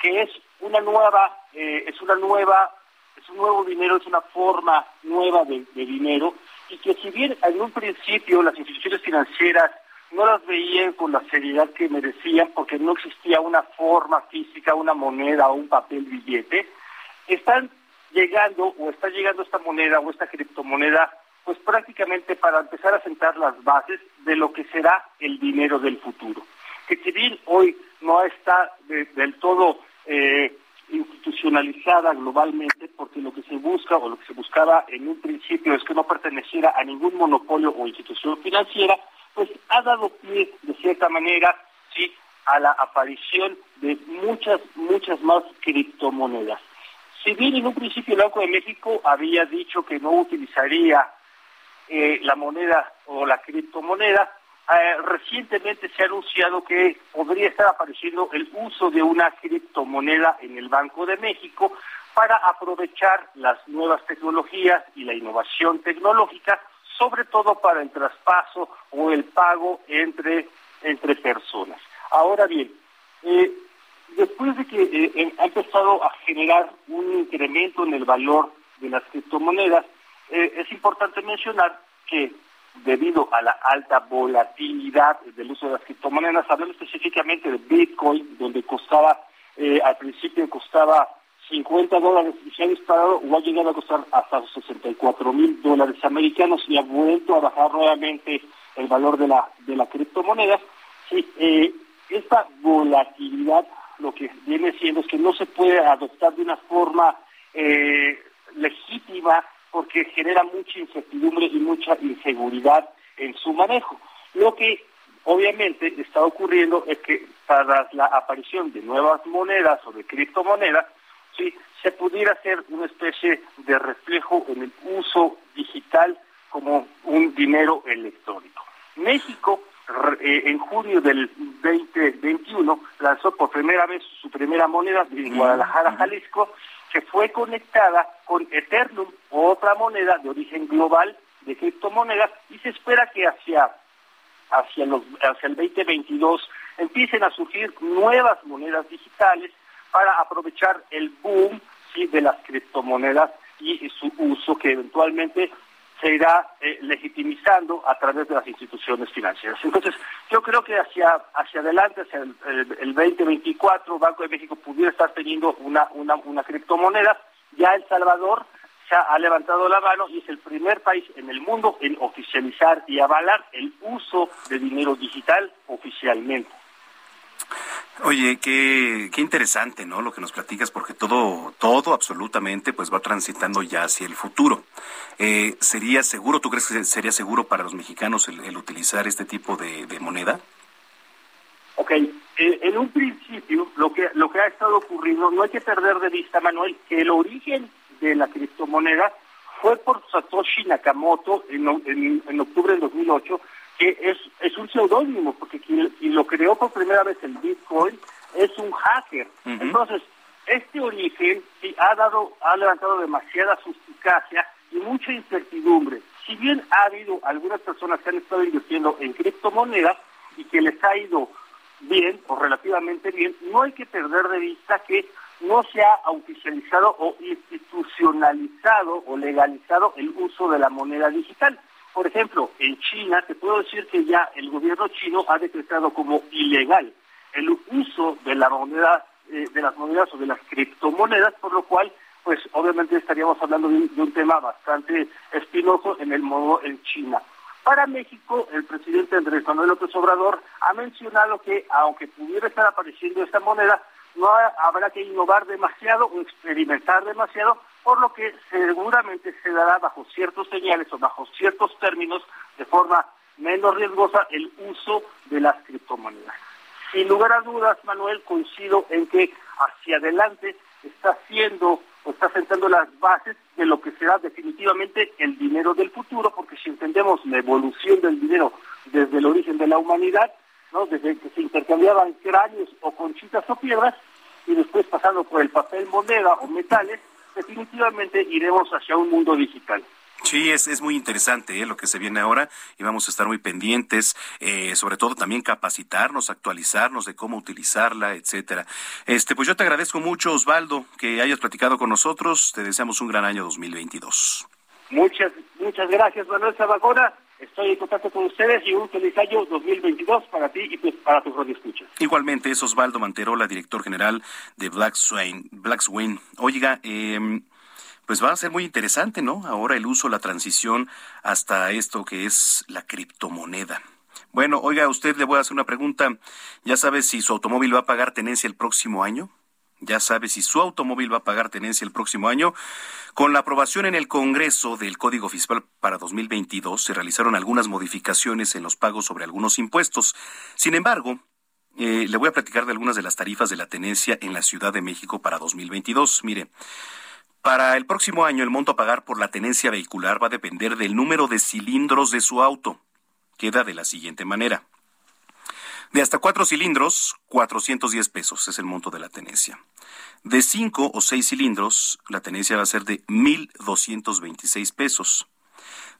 que es una nueva, eh, es una nueva, es un nuevo dinero, es una forma nueva de, de dinero y que si bien en un principio las instituciones financieras no las veían con la seriedad que merecían porque no existía una forma física, una moneda o un papel billete, están llegando o está llegando esta moneda o esta criptomoneda pues prácticamente para empezar a sentar las bases de lo que será el dinero del futuro. Que si bien hoy no está del todo eh, institucionalizada globalmente, porque lo que se busca o lo que se buscaba en un principio es que no perteneciera a ningún monopolio o institución financiera, pues ha dado pie de cierta manera sí a la aparición de muchas muchas más criptomonedas. Si bien en un principio el Banco de México había dicho que no utilizaría eh, la moneda o la criptomoneda, eh, recientemente se ha anunciado que podría estar apareciendo el uso de una criptomoneda en el Banco de México para aprovechar las nuevas tecnologías y la innovación tecnológica, sobre todo para el traspaso o el pago entre, entre personas. Ahora bien, eh, después de que eh, ha empezado a generar un incremento en el valor de las criptomonedas, es importante mencionar que debido a la alta volatilidad del uso de las criptomonedas, hablando específicamente de Bitcoin, donde costaba, eh, al principio costaba 50 dólares y se ha disparado o ha llegado a costar hasta 64 mil dólares americanos y ha vuelto a bajar nuevamente el valor de la, de la criptomoneda. Eh, esta volatilidad lo que viene siendo es que no se puede adoptar de una forma eh, legítima porque genera mucha incertidumbre y mucha inseguridad en su manejo. Lo que obviamente está ocurriendo es que para la aparición de nuevas monedas o de criptomonedas, sí, se pudiera hacer una especie de reflejo en el uso digital como un dinero electrónico. México eh, en junio del 2021 lanzó por primera vez su primera moneda en Guadalajara, Jalisco, que fue conectada con Ethereum, otra moneda de origen global de criptomonedas, y se espera que hacia, hacia, los, hacia el 2022 empiecen a surgir nuevas monedas digitales para aprovechar el boom ¿sí? de las criptomonedas y su uso que eventualmente se irá eh, legitimizando a través de las instituciones financieras. Entonces, yo creo que hacia, hacia adelante, hacia el, el, 2024, Banco de México pudiera estar teniendo una, una, una criptomoneda. Ya El Salvador se ha levantado la mano y es el primer país en el mundo en oficializar y avalar el uso de dinero digital oficialmente. Oye, qué, qué interesante, ¿no? Lo que nos platicas, porque todo, todo absolutamente, pues va transitando ya hacia el futuro. Eh, ¿Sería seguro, tú crees que sería seguro para los mexicanos el, utilizar este tipo de, moneda? Ok, eh, en un principio, lo que, lo que ha estado ocurriendo, no hay que perder de vista, Manuel, que el origen de la criptomoneda fue por Satoshi Nakamoto en, en, en octubre del 2008, que es, es un seudónimo, porque quien, lo creó por primera vez el Bitcoin es un hacker. Entonces, este origen sí, ha dado, ha levantado demasiada suspicacia y mucha incertidumbre. Si bien ha habido algunas personas que han estado invirtiendo en criptomonedas y que les ha ido bien o relativamente bien, no hay que perder de vista que no se ha oficializado o institucionalizado o legalizado el uso de la moneda digital. Por ejemplo, en China, te puedo decir que ya el gobierno chino ha decretado como ilegal el uso de la moneda, eh, de las monedas o de las criptomonedas, por lo cual, pues obviamente estaríamos hablando de un, tema bastante espinoso en el modo en China. Para México, el presidente Andrés Manuel López Obrador ha mencionado que, aunque pudiera estar apareciendo esta moneda, no habrá que innovar demasiado o experimentar demasiado, por lo que seguramente se dará bajo ciertos señales o bajo ciertos términos de forma menos riesgosa el uso de las criptomonedas. Sin lugar a dudas, Manuel, coincido en que hacia adelante está haciendo o está sentando las bases de lo que será definitivamente el dinero del futuro, porque si entendemos la evolución del dinero desde el origen de la humanidad, ¿no? desde que se intercambiaban cráneos o conchitas o piedras, y después pasando por el papel moneda o metales, definitivamente iremos hacia un mundo digital. Sí, es, es muy interesante ¿eh? lo que se viene ahora y vamos a estar muy pendientes, eh, sobre todo también capacitarnos, actualizarnos de cómo utilizarla, etcétera. Este, pues yo te agradezco mucho, Osvaldo, que hayas platicado con nosotros. Te deseamos un gran año 2022. Muchas, muchas gracias, Manuel Sabacona. Estoy en contacto con ustedes y un feliz año 2022 para ti y pues, para tus radioescuchas. Igualmente es Osvaldo Manterola, director general de Black Swain. Black Swain. Oiga, eh, pues va a ser muy interesante, ¿no? Ahora el uso, la transición hasta esto que es la criptomoneda. Bueno, oiga, usted le voy a hacer una pregunta. ¿Ya sabe si su automóvil va a pagar tenencia el próximo año? ¿Ya sabe si su automóvil va a pagar tenencia el próximo año? Con la aprobación en el Congreso del Código Fiscal para 2022 se realizaron algunas modificaciones en los pagos sobre algunos impuestos. Sin embargo, eh, le voy a platicar de algunas de las tarifas de la tenencia en la Ciudad de México para 2022. Mire, para el próximo año, el monto a pagar por la tenencia vehicular va a depender del número de cilindros de su auto. Queda de la siguiente manera. De hasta cuatro cilindros, 410 pesos es el monto de la tenencia. De cinco o seis cilindros, la tenencia va a ser de 1.226 pesos.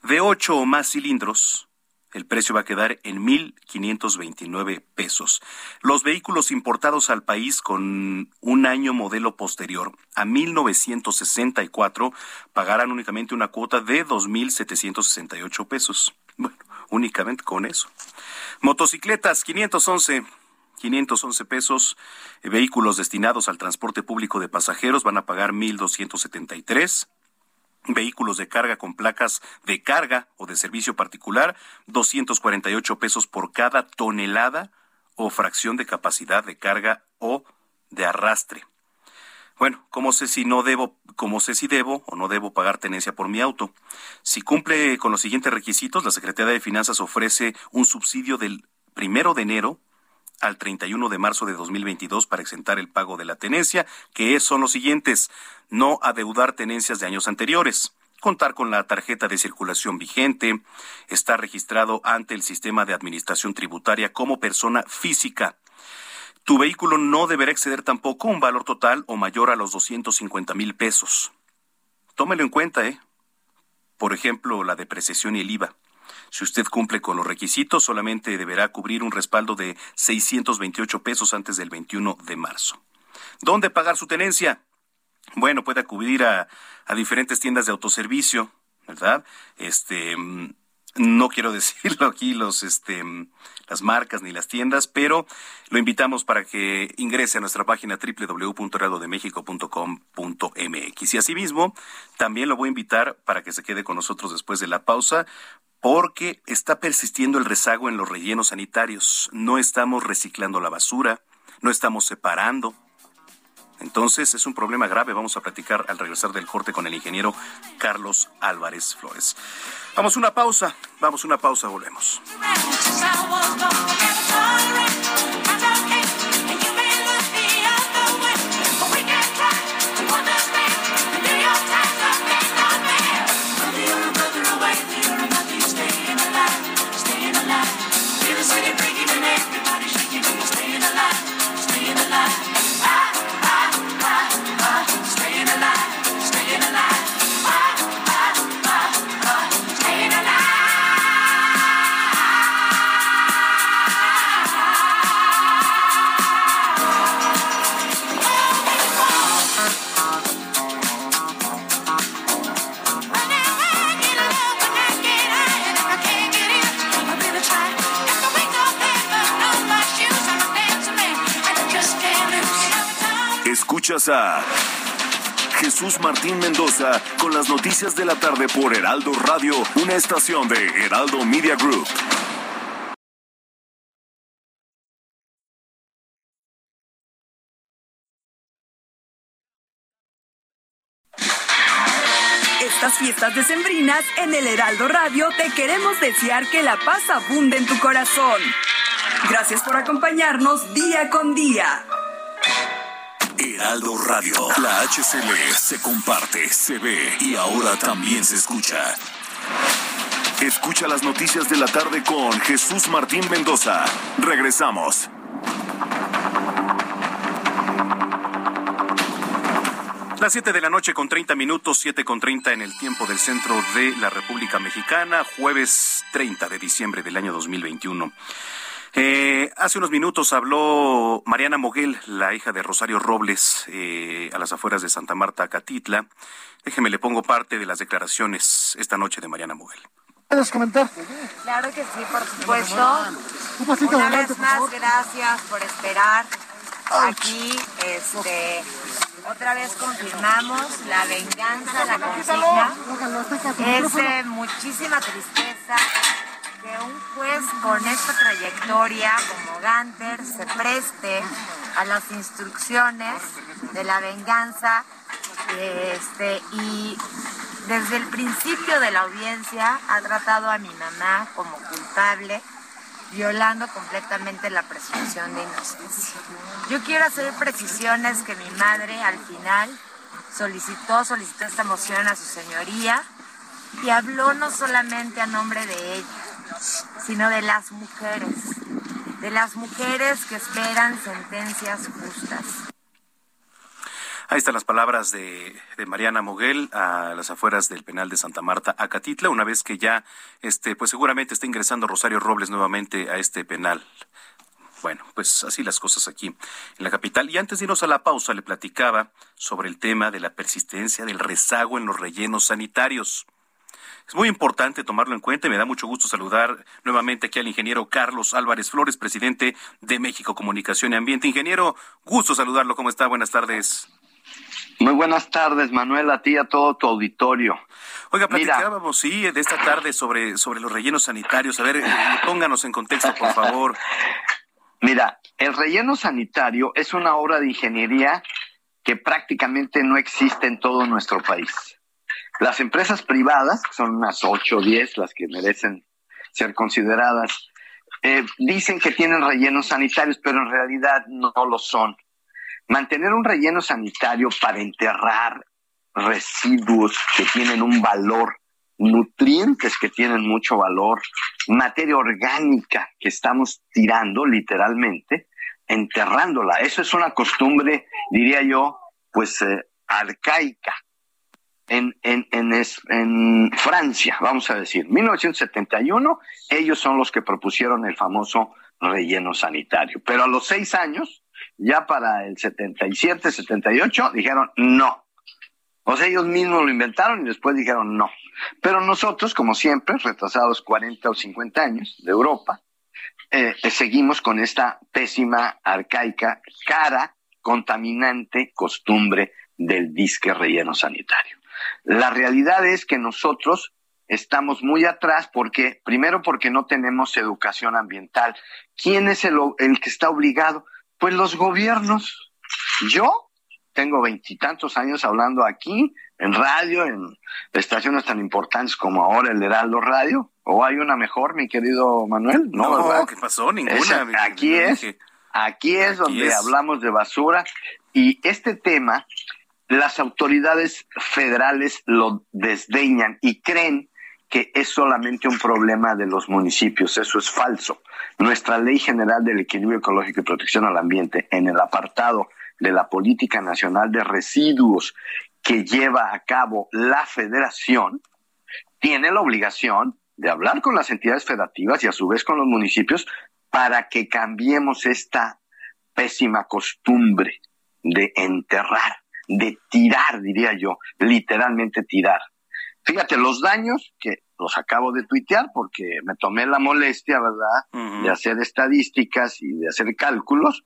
De ocho o más cilindros, el precio va a quedar en 1.529 pesos. Los vehículos importados al país con un año modelo posterior a 1964 pagarán únicamente una cuota de 2.768 pesos. Bueno, únicamente con eso. Motocicletas, 511. 511 pesos. Vehículos destinados al transporte público de pasajeros van a pagar 1.273 vehículos de carga con placas de carga o de servicio particular, 248 pesos por cada tonelada o fracción de capacidad de carga o de arrastre. Bueno, ¿cómo sé si no debo, cómo sé si debo o no debo pagar tenencia por mi auto? Si cumple con los siguientes requisitos, la Secretaría de Finanzas ofrece un subsidio del primero de enero al 31 de marzo de 2022 para exentar el pago de la tenencia, que son los siguientes. No adeudar tenencias de años anteriores contar con la tarjeta de circulación vigente, estar registrado ante el sistema de administración tributaria como persona física. Tu vehículo no deberá exceder tampoco un valor total o mayor a los 250 mil pesos. Tómelo en cuenta, ¿eh? Por ejemplo, la depreciación y el IVA. Si usted cumple con los requisitos, solamente deberá cubrir un respaldo de 628 pesos antes del 21 de marzo. ¿Dónde pagar su tenencia? Bueno, puede acudir a, a diferentes tiendas de autoservicio, ¿verdad? Este, mm, no quiero decirlo aquí los este las marcas ni las tiendas, pero lo invitamos para que ingrese a nuestra página www.heraldodemexico.com.mx. Y asimismo, también lo voy a invitar para que se quede con nosotros después de la pausa porque está persistiendo el rezago en los rellenos sanitarios. No estamos reciclando la basura, no estamos separando. Entonces es un problema grave. Vamos a platicar al regresar del corte con el ingeniero Carlos Álvarez Flores. Vamos una pausa, vamos una pausa, volvemos. Escuchas a Jesús Martín Mendoza con las noticias de la tarde por Heraldo Radio, una estación de Heraldo Media Group. Estas fiestas decembrinas en el Heraldo Radio te queremos desear que la paz abunde en tu corazón. Gracias por acompañarnos día con día. Heraldo Radio, la HCL se comparte, se ve y ahora también se escucha. Escucha las noticias de la tarde con Jesús Martín Mendoza. Regresamos. Las 7 de la noche con 30 minutos, 7 con 30 en el tiempo del centro de la República Mexicana, jueves 30 de diciembre del año 2021. Eh, hace unos minutos habló Mariana Moguel, la hija de Rosario Robles, eh, a las afueras de Santa Marta, Catitla. Déjeme, le pongo parte de las declaraciones esta noche de Mariana Moguel. ¿Puedes comentar? Claro que sí, por supuesto. Una vez más, gracias por esperar aquí. Este, otra vez confirmamos la venganza, la consigna. Es de muchísima tristeza que un juez con esta trayectoria como Ganter se preste a las instrucciones de la venganza este, y desde el principio de la audiencia ha tratado a mi mamá como culpable violando completamente la presunción de inocencia. Yo quiero hacer precisiones que mi madre al final solicitó, solicitó esta moción a su señoría y habló no solamente a nombre de ella, sino de las mujeres, de las mujeres que esperan sentencias justas. Ahí están las palabras de, Mariana Moguel a las afueras del penal de Santa Marta, Acatitla, una vez que ya, este, pues seguramente está ingresando Rosario Robles nuevamente a este penal. Bueno, pues así las cosas aquí en la capital. Y antes de irnos a la pausa, le platicaba sobre el tema de la persistencia del rezago en los rellenos sanitarios. Es muy importante tomarlo en cuenta y me da mucho gusto saludar nuevamente aquí al ingeniero Carlos Álvarez Flores, presidente de México Comunicación y Ambiente. Ingeniero, gusto saludarlo. ¿Cómo está? Buenas tardes. Muy buenas tardes, Manuel, a ti y a todo tu auditorio. Oiga, platicábamos, sí, de esta tarde sobre, sobre los rellenos sanitarios. A ver, eh, pónganos en contexto, por favor. Mira, el relleno sanitario es una obra de ingeniería que prácticamente no existe en todo nuestro país. Las empresas privadas, que son unas ocho o diez las que merecen ser consideradas, eh, dicen que tienen rellenos sanitarios, pero en realidad no lo son. Mantener un relleno sanitario para enterrar residuos que tienen un valor, nutrientes que tienen mucho valor, materia orgánica que estamos tirando literalmente, enterrándola. Eso es una costumbre, diría yo, pues eh, arcaica. En, en, en, en Francia, vamos a decir, 1971, ellos son los que propusieron el famoso relleno sanitario. Pero a los seis años, ya para el 77, 78, dijeron no. O sea, ellos mismos lo inventaron y después dijeron no. Pero nosotros, como siempre, retrasados 40 o 50 años de Europa, eh, seguimos con esta pésima, arcaica, cara, contaminante costumbre del disque relleno sanitario. La realidad es que nosotros estamos muy atrás porque, primero porque no tenemos educación ambiental. ¿Quién es el, el que está obligado? Pues los gobiernos. Yo tengo veintitantos años hablando aquí, en radio, en estaciones tan importantes como ahora el Heraldo Radio. ¿O hay una mejor, mi querido Manuel? No, no ¿qué pasó? Ninguna. aquí, es, aquí es, donde hablamos de basura. Y este tema, las autoridades federales lo desdeñan y creen que es solamente un problema de los municipios. Eso es falso. Nuestra Ley General del Equilibrio Ecológico y Protección al Ambiente, en el apartado de la Política Nacional de Residuos que lleva a cabo la Federación, tiene la obligación de hablar con las entidades federativas y a su vez con los municipios para que cambiemos esta pésima costumbre de enterrar, de tirar, diría yo, literalmente tirar. Fíjate, los daños que los acabo de tuitear porque me tomé la molestia, ¿verdad?, de hacer estadísticas y de hacer cálculos.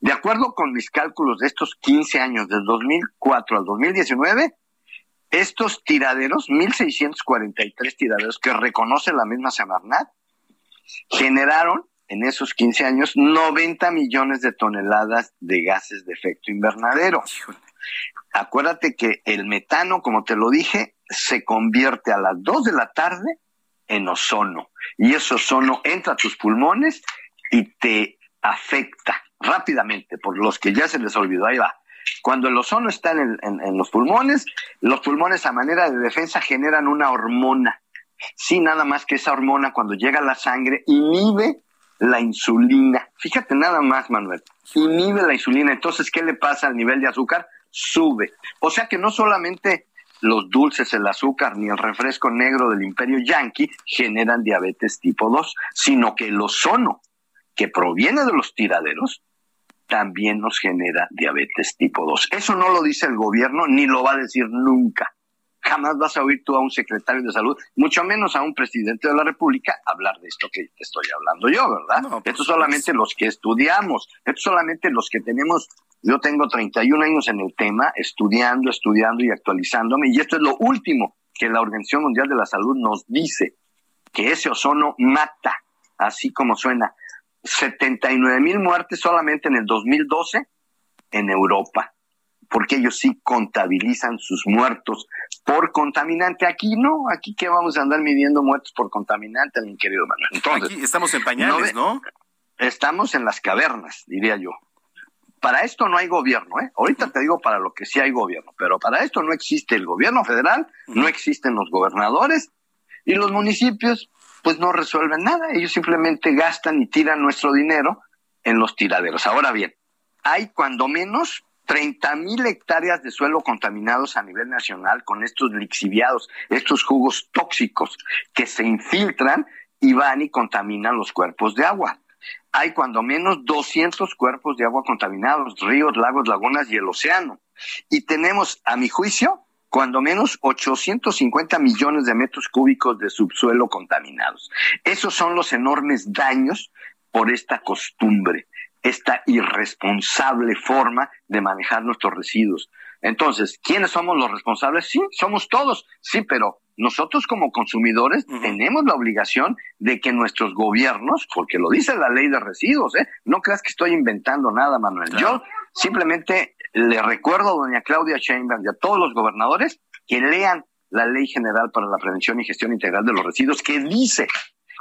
De acuerdo con mis cálculos de estos 15 años, del 2004 al 2019, estos tiraderos, 1.643 tiraderos que reconoce la misma Semarnat, generaron en esos 15 años 90 millones de toneladas de gases de efecto invernadero. Acuérdate que el metano, como te lo dije, se convierte a las 2 de la tarde en ozono. Y ese ozono entra a tus pulmones y te afecta rápidamente, por los que ya se les olvidó. Ahí va. Cuando el ozono está en, en, los pulmones, los pulmones a manera de defensa generan una hormona. Sí, nada más que esa hormona cuando llega a la sangre inhibe la insulina. Fíjate nada más, Manuel. Inhibe la insulina. Entonces, ¿qué le pasa al nivel de azúcar? sube. O sea que no solamente los dulces, el azúcar ni el refresco negro del imperio yanqui generan diabetes tipo 2, sino que el ozono que proviene de los tiraderos también nos genera diabetes tipo 2. Eso no lo dice el gobierno ni lo va a decir nunca. Jamás vas a oír tú a un secretario de salud, mucho menos a un presidente de la República, hablar de esto que te estoy hablando yo, ¿verdad? esto solamente los que estudiamos, esto solamente los que tenemos yo tengo 31 años en el tema, estudiando, estudiando y actualizándome, y esto es lo último que la Organización Mundial de la Salud nos dice, que ese ozono mata, así como suena. 79 mil muertes solamente en el 2012 en Europa, porque ellos sí contabilizan sus muertos por contaminante. Aquí no, aquí que vamos a andar midiendo muertos por contaminante, mi querido Manuel. Entonces, aquí estamos en pañales, ¿no? Estamos en las cavernas, diría yo. Para esto no hay gobierno, ¿eh? Ahorita te digo para lo que sí hay gobierno, pero para esto no existe el gobierno federal, no existen los gobernadores y los municipios pues no resuelven nada, ellos simplemente gastan y tiran nuestro dinero en los tiraderos. Ahora bien, hay cuando menos 30 mil hectáreas de suelo contaminados a nivel nacional con estos lixiviados, estos jugos tóxicos que se infiltran y van y contaminan los cuerpos de agua hay cuando menos 200 cuerpos de agua contaminados, ríos, lagos, lagunas y el océano. Y tenemos, a mi juicio, cuando menos 850 millones de metros cúbicos de subsuelo contaminados. Esos son los enormes daños por esta costumbre, esta irresponsable forma de manejar nuestros residuos. Entonces, ¿quiénes somos los responsables? Sí, somos todos, sí, pero nosotros como consumidores tenemos la obligación de que nuestros gobiernos, porque lo dice la ley de residuos, ¿eh? no creas que estoy inventando nada, Manuel. Yo simplemente le recuerdo a doña Claudia Sheinbaum y a todos los gobernadores que lean la Ley General para la Prevención y Gestión Integral de los Residuos, que dice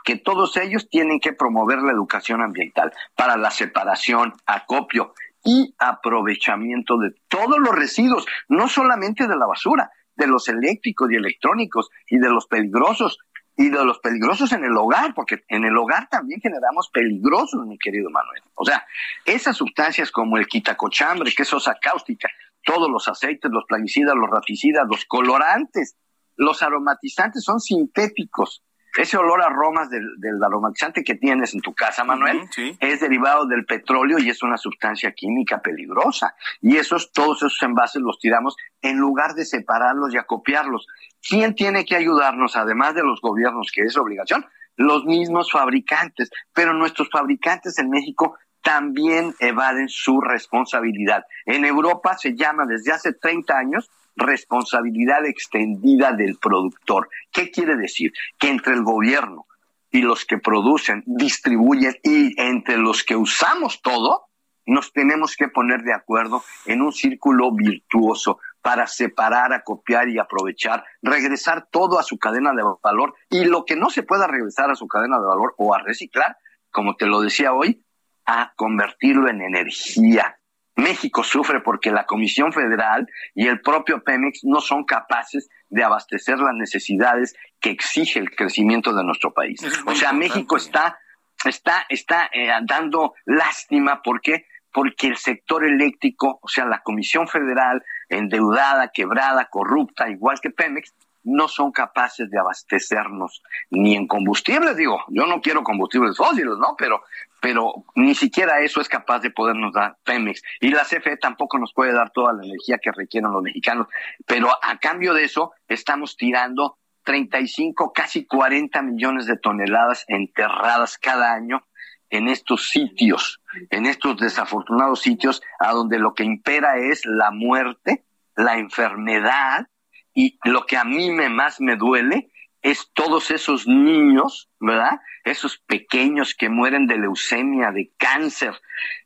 que todos ellos tienen que promover la educación ambiental para la separación, acopio y aprovechamiento de todos los residuos, no solamente de la basura, de los eléctricos y electrónicos y de los peligrosos y de los peligrosos en el hogar, porque en el hogar también generamos peligrosos, mi querido Manuel. O sea, esas sustancias como el quitacochambre, que es sosa cáustica, todos los aceites, los plaguicidas, los raticidas, los colorantes, los aromatizantes son sintéticos ese olor a aromas del, aromatizante que tienes en tu casa, Manuel, es derivado del petróleo y es una sustancia química peligrosa. Y esos, todos esos envases los tiramos en lugar de separarlos y acopiarlos. ¿Quién tiene que ayudarnos, además de los gobiernos, que es obligación? Los mismos fabricantes. Pero nuestros fabricantes en México también evaden su responsabilidad. En Europa se llama desde hace 30 años responsabilidad extendida del productor. ¿Qué quiere decir? Que entre el gobierno y los que producen, distribuyen y entre los que usamos todo, nos tenemos que poner de acuerdo en un círculo virtuoso para separar, acopiar y aprovechar, regresar todo a su cadena de valor y lo que no se pueda regresar a su cadena de valor o a reciclar, como te lo decía hoy, a convertirlo en energía, México sufre porque la Comisión Federal y el propio Pemex no son capaces de abastecer las necesidades que exige el crecimiento de nuestro país. O sea, México está está está eh, dando lástima. Porque porque el sector eléctrico, o sea, la Comisión Federal endeudada, quebrada, corrupta, igual que Pemex, no son capaces de abastecernos ni en combustibles, digo, yo no quiero combustibles fósiles, ¿no? Pero, pero ni siquiera eso es capaz de podernos dar Pemex. Y la CFE tampoco nos puede dar toda la energía que requieren los mexicanos. Pero a cambio de eso, estamos tirando 35, casi 40 millones de toneladas enterradas cada año en estos sitios, en estos desafortunados sitios a donde lo que impera es la muerte, la enfermedad y lo que a mí me más me duele es todos esos niños, ¿verdad? Esos pequeños que mueren de leucemia, de cáncer,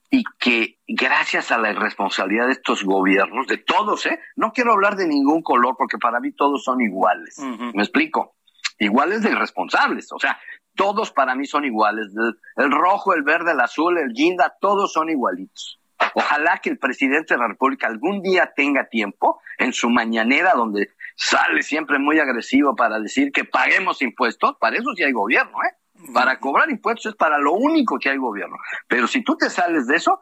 y que gracias a la irresponsabilidad de estos gobiernos, de todos, ¿eh? No quiero hablar de ningún color porque para mí todos son iguales. ¿Me explico? Iguales de irresponsables. O sea, todos para mí son iguales. El, rojo, el verde, el azul, el guinda, todos son igualitos. Ojalá que el presidente de la República algún día tenga tiempo en su mañanera donde sale siempre muy agresivo para decir que paguemos impuestos, para eso sí hay gobierno, ¿eh? Para cobrar impuestos es para lo único que hay gobierno. Pero si tú te sales de eso,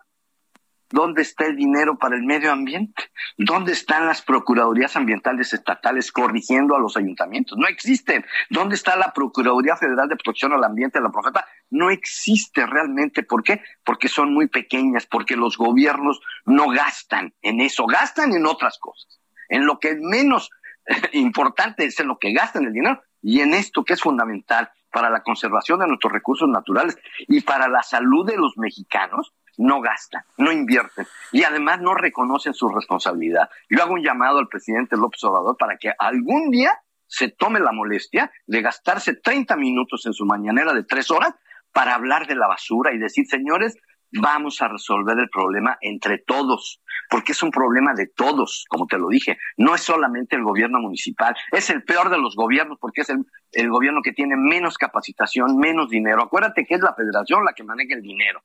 ¿Dónde está el dinero para el medio ambiente? ¿Dónde están las procuradurías ambientales estatales corrigiendo a los ayuntamientos? No existen. ¿Dónde está la Procuraduría Federal de Protección al Ambiente, la Profeta? No existe realmente. ¿Por qué? Porque son muy pequeñas, porque los gobiernos no gastan en eso, gastan en otras cosas. En lo que es menos importante es en lo que gastan el dinero y en esto que es fundamental para la conservación de nuestros recursos naturales y para la salud de los mexicanos, no gastan, no invierten y además no reconocen su responsabilidad. Yo hago un llamado al presidente López Obrador para que algún día se tome la molestia de gastarse 30 minutos en su mañanera de tres horas para hablar de la basura y decir, señores, vamos a resolver el problema entre todos, porque es un problema de todos, como te lo dije, no es solamente el gobierno municipal, es el peor de los gobiernos, porque es el, el gobierno que tiene menos capacitación, menos dinero. Acuérdate que es la federación la que maneja el dinero,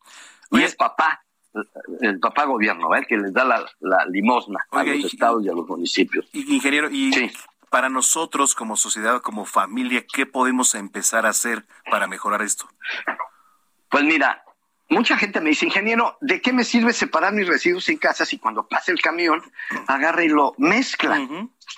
y es papá, el papá gobierno, el que les da la, limosna a los estados y a los municipios. ingeniero, y para nosotros como sociedad, como familia, ¿qué podemos empezar a hacer para mejorar esto? Pues mira, mucha gente me dice, ingeniero, ¿de qué me sirve separar mis residuos en casa si cuando pase el camión agarra y lo mezcla?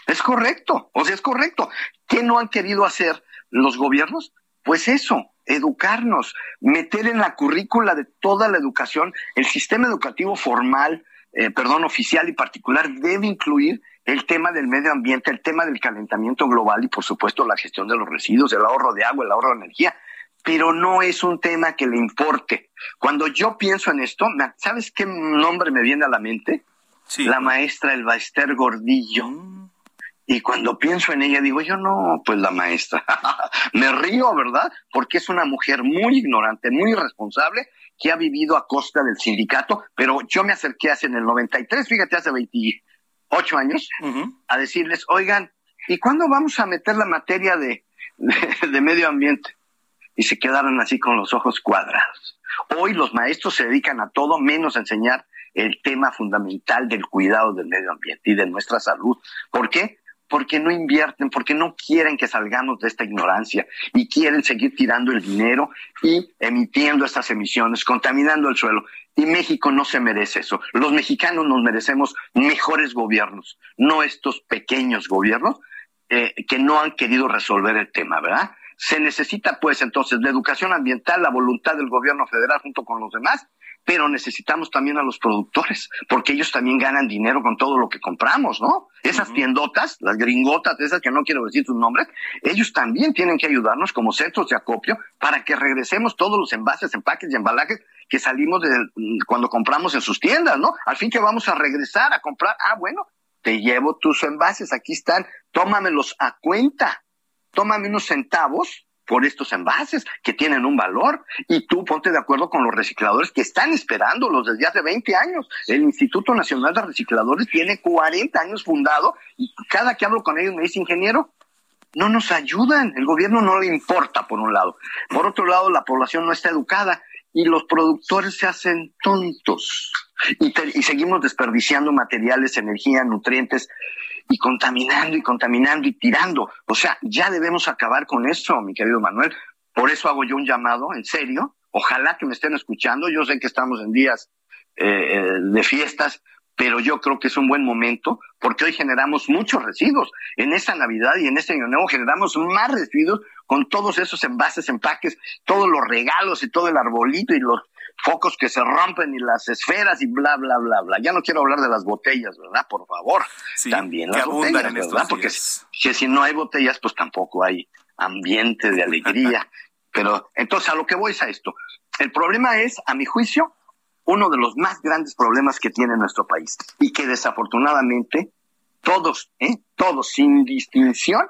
Es correcto, o sea, es correcto. ¿Qué no han querido hacer los gobiernos? Pues eso, educarnos, meter en la currícula de toda la educación, el sistema educativo formal, eh, perdón, oficial y particular debe incluir el tema del medio ambiente, el tema del calentamiento global y por supuesto la gestión de los residuos, el ahorro de agua, el ahorro de energía pero no es un tema que le importe. Cuando yo pienso en esto, ¿sabes qué nombre me viene a la mente? La maestra Elba Ester Gordillo. Y cuando pienso en ella, digo, yo no, pues la maestra. me río, ¿verdad? Porque es una mujer muy ignorante, muy irresponsable, que ha vivido a costa del sindicato, pero yo me acerqué hace en el 93, fíjate, hace 28 años, a decirles, oigan, ¿y cuándo vamos a meter la materia de, de medio ambiente? y se quedaron así con los ojos cuadrados. Hoy los maestros se dedican a todo menos a enseñar el tema fundamental del cuidado del medio ambiente y de nuestra salud. ¿Por qué? Porque no invierten, porque no quieren que salgamos de esta ignorancia y quieren seguir tirando el dinero y emitiendo estas emisiones, contaminando el suelo. Y México no se merece eso. Los mexicanos nos merecemos mejores gobiernos, no estos pequeños gobiernos eh, que no han querido resolver el tema, ¿verdad? Se necesita, pues, entonces, la educación ambiental, la voluntad del gobierno federal junto con los demás, pero necesitamos también a los productores, porque ellos también ganan dinero con todo lo que compramos, ¿no? Esas tiendotas, las gringotas, esas que no quiero decir sus nombres, ellos también tienen que ayudarnos como centros de acopio para que regresemos todos los envases, empaques y embalajes que salimos de cuando compramos en sus tiendas, ¿no? Al fin que vamos a regresar a comprar, ah, bueno, te llevo tus envases, aquí están, tómamelos a cuenta tómame unos centavos por estos envases que tienen un valor y tú ponte de acuerdo con los recicladores que están esperándolos desde hace 20 años. El Instituto Nacional de Recicladores tiene 40 años fundado y cada que hablo con ellos me dice, ingeniero, no nos ayudan, el gobierno no le importa por un lado. Por otro lado, la población no está educada y los productores se hacen tontos y, y seguimos desperdiciando materiales, energía, nutrientes y contaminando y contaminando y tirando. O sea, ya debemos acabar con eso, mi querido Manuel. Por eso hago yo un llamado, en serio. Ojalá que me estén escuchando. Yo sé que estamos en días eh, eh, de fiestas, pero yo creo que es un buen momento porque hoy generamos muchos residuos. En esta Navidad y en este Año Nuevo generamos más residuos con todos esos envases, empaques, todos los regalos y todo el arbolito y los focos que se rompen y las esferas y bla, bla, bla, bla. Ya no quiero hablar de las botellas, ¿verdad? Por favor. También las botellas, ¿verdad? Porque que si no hay botellas, pues tampoco hay ambiente de alegría. Pero entonces a lo que voy es a esto. El problema es, a mi juicio, uno de los más grandes problemas que tiene nuestro país y que desafortunadamente todos, ¿eh? todos, sin distinción,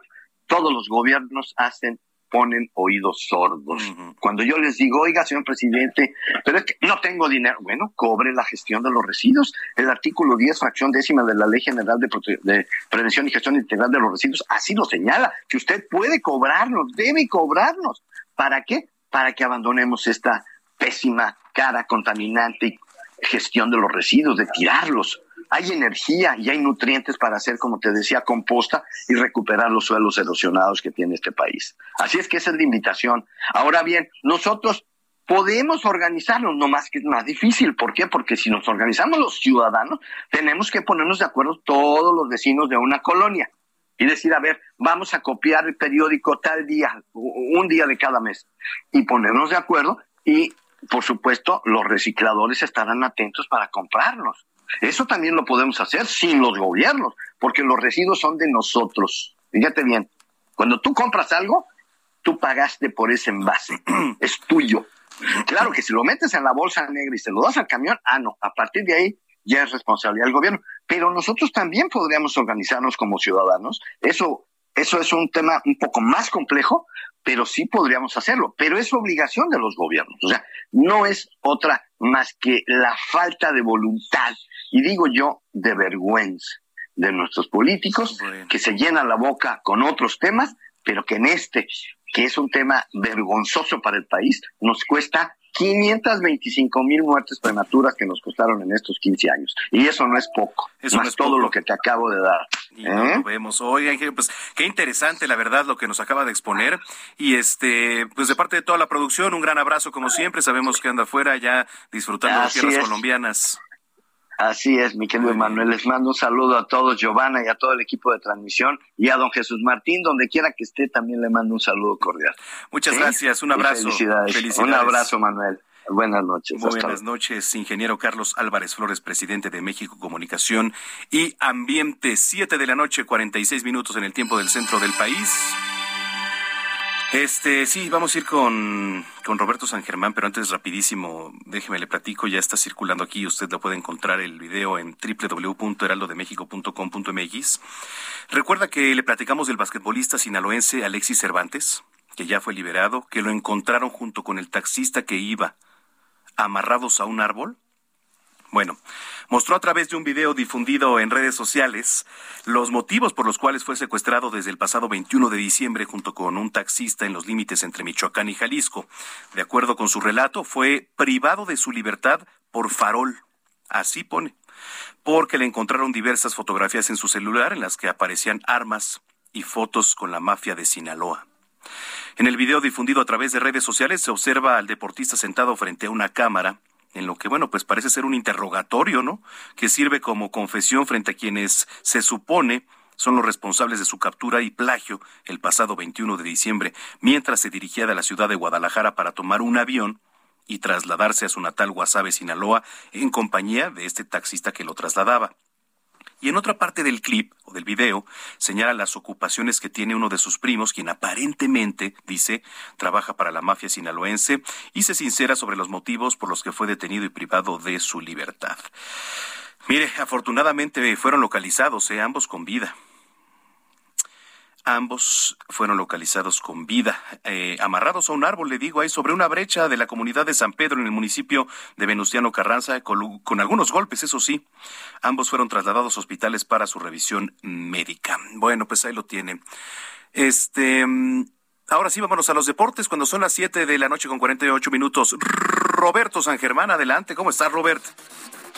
todos los gobiernos hacen ponen oídos sordos. Cuando yo les digo, oiga, señor presidente, pero es que no tengo dinero, bueno, cobre la gestión de los residuos. El artículo 10, fracción décima de la Ley General de, de Prevención y Gestión Integral de los Residuos, así lo señala, que usted puede cobrarnos, debe cobrarnos. ¿Para qué? Para que abandonemos esta pésima cara contaminante y gestión de los residuos, de tirarlos hay energía y hay nutrientes para hacer, como te decía, composta y recuperar los suelos erosionados que tiene este país. Así es que esa es la invitación. Ahora bien, nosotros podemos organizarnos, no más que es más difícil. ¿Por qué? Porque si nos organizamos los ciudadanos, tenemos que ponernos de acuerdo todos los vecinos de una colonia y decir, a ver, vamos a copiar el periódico tal día, un día de cada mes, y ponernos de acuerdo y, por supuesto, los recicladores estarán atentos para comprarlos. Eso también lo podemos hacer sin los gobiernos, porque los residuos son de nosotros. Fíjate bien, cuando tú compras algo, tú pagaste por ese envase, es tuyo. Claro que si lo metes en la bolsa negra y se lo das al camión, ah, no, a partir de ahí ya es responsabilidad del gobierno. Pero nosotros también podríamos organizarnos como ciudadanos. Eso, eso es un tema un poco más complejo, pero sí podríamos hacerlo. Pero es obligación de los gobiernos. O sea, no es otra más que la falta de voluntad, y digo yo, de vergüenza de nuestros políticos que se llenan la boca con otros temas, pero que en este que es un tema vergonzoso para el país, nos cuesta 525 mil muertes prematuras que nos costaron en estos 15 años. Y eso no es poco, eso más es todo lo que te acabo de dar. Y ¿eh? lo vemos. Oiga, pues qué interesante, la verdad, lo que nos acaba de exponer. Y este, pues de parte de toda la producción, un gran abrazo como siempre. Sabemos que anda afuera ya disfrutando de tierras colombianas. Así es, mi querido Manuel. Les mando un saludo a todos, Giovanna, y a todo el equipo de transmisión, y a don Jesús Martín, donde quiera que esté, también le mando un saludo cordial. Muchas gracias, un abrazo. Felicidades. Un abrazo, Manuel. Buenas noches. Buenas noches, ingeniero Carlos Álvarez Flores, presidente de México Comunicación y Ambiente. Siete de la noche, 46 minutos en el tiempo del centro del país. Este, sí, vamos a ir con, con Roberto San Germán, pero antes rapidísimo, déjeme le platico, ya está circulando aquí, usted lo puede encontrar el video en www.heraldodemexico.com.mx. Recuerda que le platicamos del basquetbolista sinaloense Alexis Cervantes, que ya fue liberado, que lo encontraron junto con el taxista que iba amarrados a un árbol. Bueno, mostró a través de un video difundido en redes sociales los motivos por los cuales fue secuestrado desde el pasado 21 de diciembre junto con un taxista en los límites entre Michoacán y Jalisco. De acuerdo con su relato, fue privado de su libertad por farol. Así pone. Porque le encontraron diversas fotografías en su celular en las que aparecían armas y fotos con la mafia de Sinaloa. En el video difundido a través de redes sociales se observa al deportista sentado frente a una cámara en lo que, bueno, pues parece ser un interrogatorio, ¿no? Que sirve como confesión frente a quienes se supone son los responsables de su captura y plagio el pasado 21 de diciembre, mientras se dirigía de la ciudad de Guadalajara para tomar un avión y trasladarse a su natal Guasave, Sinaloa, en compañía de este taxista que lo trasladaba. Y en otra parte del clip o del video señala las ocupaciones que tiene uno de sus primos, quien aparentemente, dice, trabaja para la mafia sinaloense y se sincera sobre los motivos por los que fue detenido y privado de su libertad. Mire, afortunadamente fueron localizados, eh, ambos con vida. Ambos fueron localizados con vida, eh, amarrados a un árbol, le digo, ahí sobre una brecha de la comunidad de San Pedro en el municipio de Venustiano Carranza, con, algunos golpes, eso sí. Ambos fueron trasladados a hospitales para su revisión médica. Bueno, pues ahí lo tienen. Este. Ahora sí, vámonos a los deportes cuando son las 7 de la noche con 48 minutos. Roberto San Germán, adelante. ¿Cómo estás, Robert?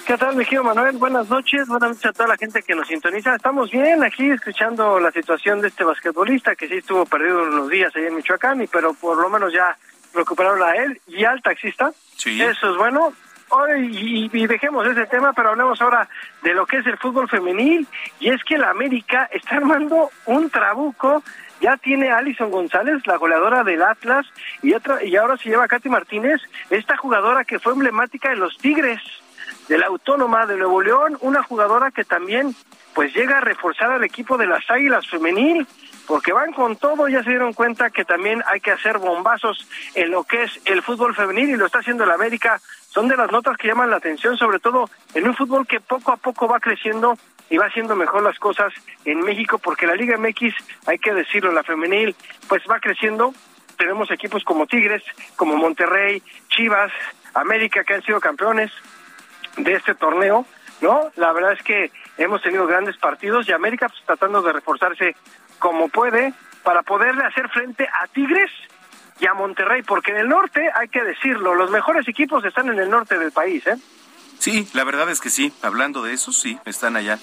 ¿Qué tal, mi Manuel? Buenas noches, buenas noches a toda la gente que nos sintoniza. Estamos bien aquí escuchando la situación de este basquetbolista que sí estuvo perdido unos días ahí en Michoacán, y pero por lo menos ya recuperaron a él y al taxista. Sí. Eso es bueno. y, y, dejemos ese tema, pero hablemos ahora de lo que es el fútbol femenil. Y es que la América está armando un trabuco. Ya tiene a Alison González, la goleadora del Atlas, y, otra, y ahora se lleva a Katy Martínez, esta jugadora que fue emblemática de los Tigres de la Autónoma de Nuevo León, una jugadora que también pues llega a reforzar al equipo de las Águilas femenil, porque van con todo, ya se dieron cuenta que también hay que hacer bombazos en lo que es el fútbol femenil y lo está haciendo el América. Son de las notas que llaman la atención, sobre todo en un fútbol que poco a poco va creciendo y va haciendo mejor las cosas en México, porque la Liga MX, hay que decirlo, la femenil, pues va creciendo. Tenemos equipos como Tigres, como Monterrey, Chivas, América, que han sido campeones, de este torneo, ¿no? La verdad es que hemos tenido grandes partidos y América pues, tratando de reforzarse como puede para poderle hacer frente a Tigres y a Monterrey, porque en el norte, hay que decirlo, los mejores equipos están en el norte del país, ¿eh? Sí, la verdad es que sí, hablando de eso, sí, están allá.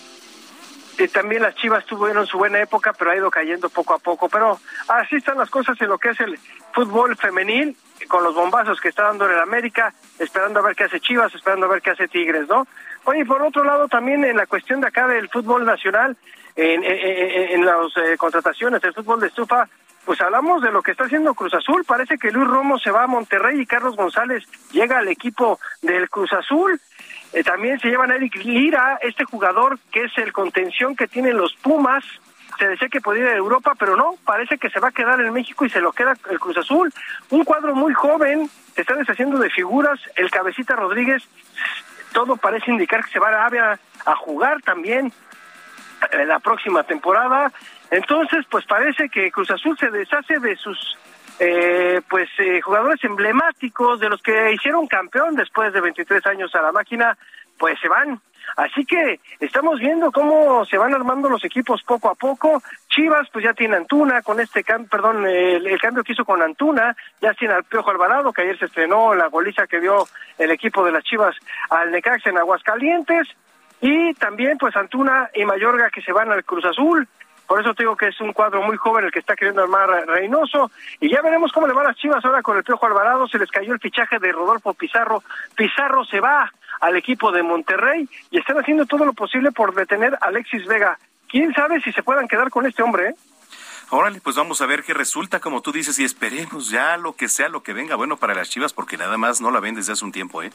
Y también las Chivas tuvieron su buena época, pero ha ido cayendo poco a poco. Pero así están las cosas en lo que es el fútbol femenil, con los bombazos que está dando en el América, esperando a ver qué hace Chivas, esperando a ver qué hace Tigres, ¿no? Oye, por otro lado, también en la cuestión de acá del fútbol nacional, en, en, en las eh, contrataciones del fútbol de estufa, pues hablamos de lo que está haciendo Cruz Azul. Parece que Luis Romo se va a Monterrey y Carlos González llega al equipo del Cruz Azul. Eh, también se llevan a Eric Lira, este jugador que es el contención que tienen los Pumas. Se decía que podía ir a Europa, pero no, parece que se va a quedar en México y se lo queda el Cruz Azul. Un cuadro muy joven, se está deshaciendo de figuras. El Cabecita Rodríguez, todo parece indicar que se va a Arabia a jugar también en la próxima temporada. Entonces, pues parece que Cruz Azul se deshace de sus eh, pues eh, jugadores emblemáticos de los que hicieron campeón después de 23 años a la máquina, pues se van. Así que estamos viendo cómo se van armando los equipos poco a poco. Chivas, pues ya tiene Antuna con este cambio, perdón, el, el, cambio que hizo con Antuna, ya tiene al Piojo Alvarado, que ayer se estrenó la goliza que dio el equipo de las Chivas al Necaxa en Aguascalientes. Y también, pues Antuna y Mayorga que se van al Cruz Azul. Por eso te digo que es un cuadro muy joven el que está queriendo armar Reynoso. Y ya veremos cómo le van las chivas ahora con el Piojo Alvarado. Se les cayó el fichaje de Rodolfo Pizarro. Pizarro se va al equipo de Monterrey y están haciendo todo lo posible por detener a Alexis Vega. ¿Quién sabe si se puedan quedar con este hombre? Eh? Órale, pues vamos a ver qué resulta, como tú dices, y esperemos ya lo que sea, lo que venga bueno para las chivas, porque nada más no la ven desde hace un tiempo, ¿eh?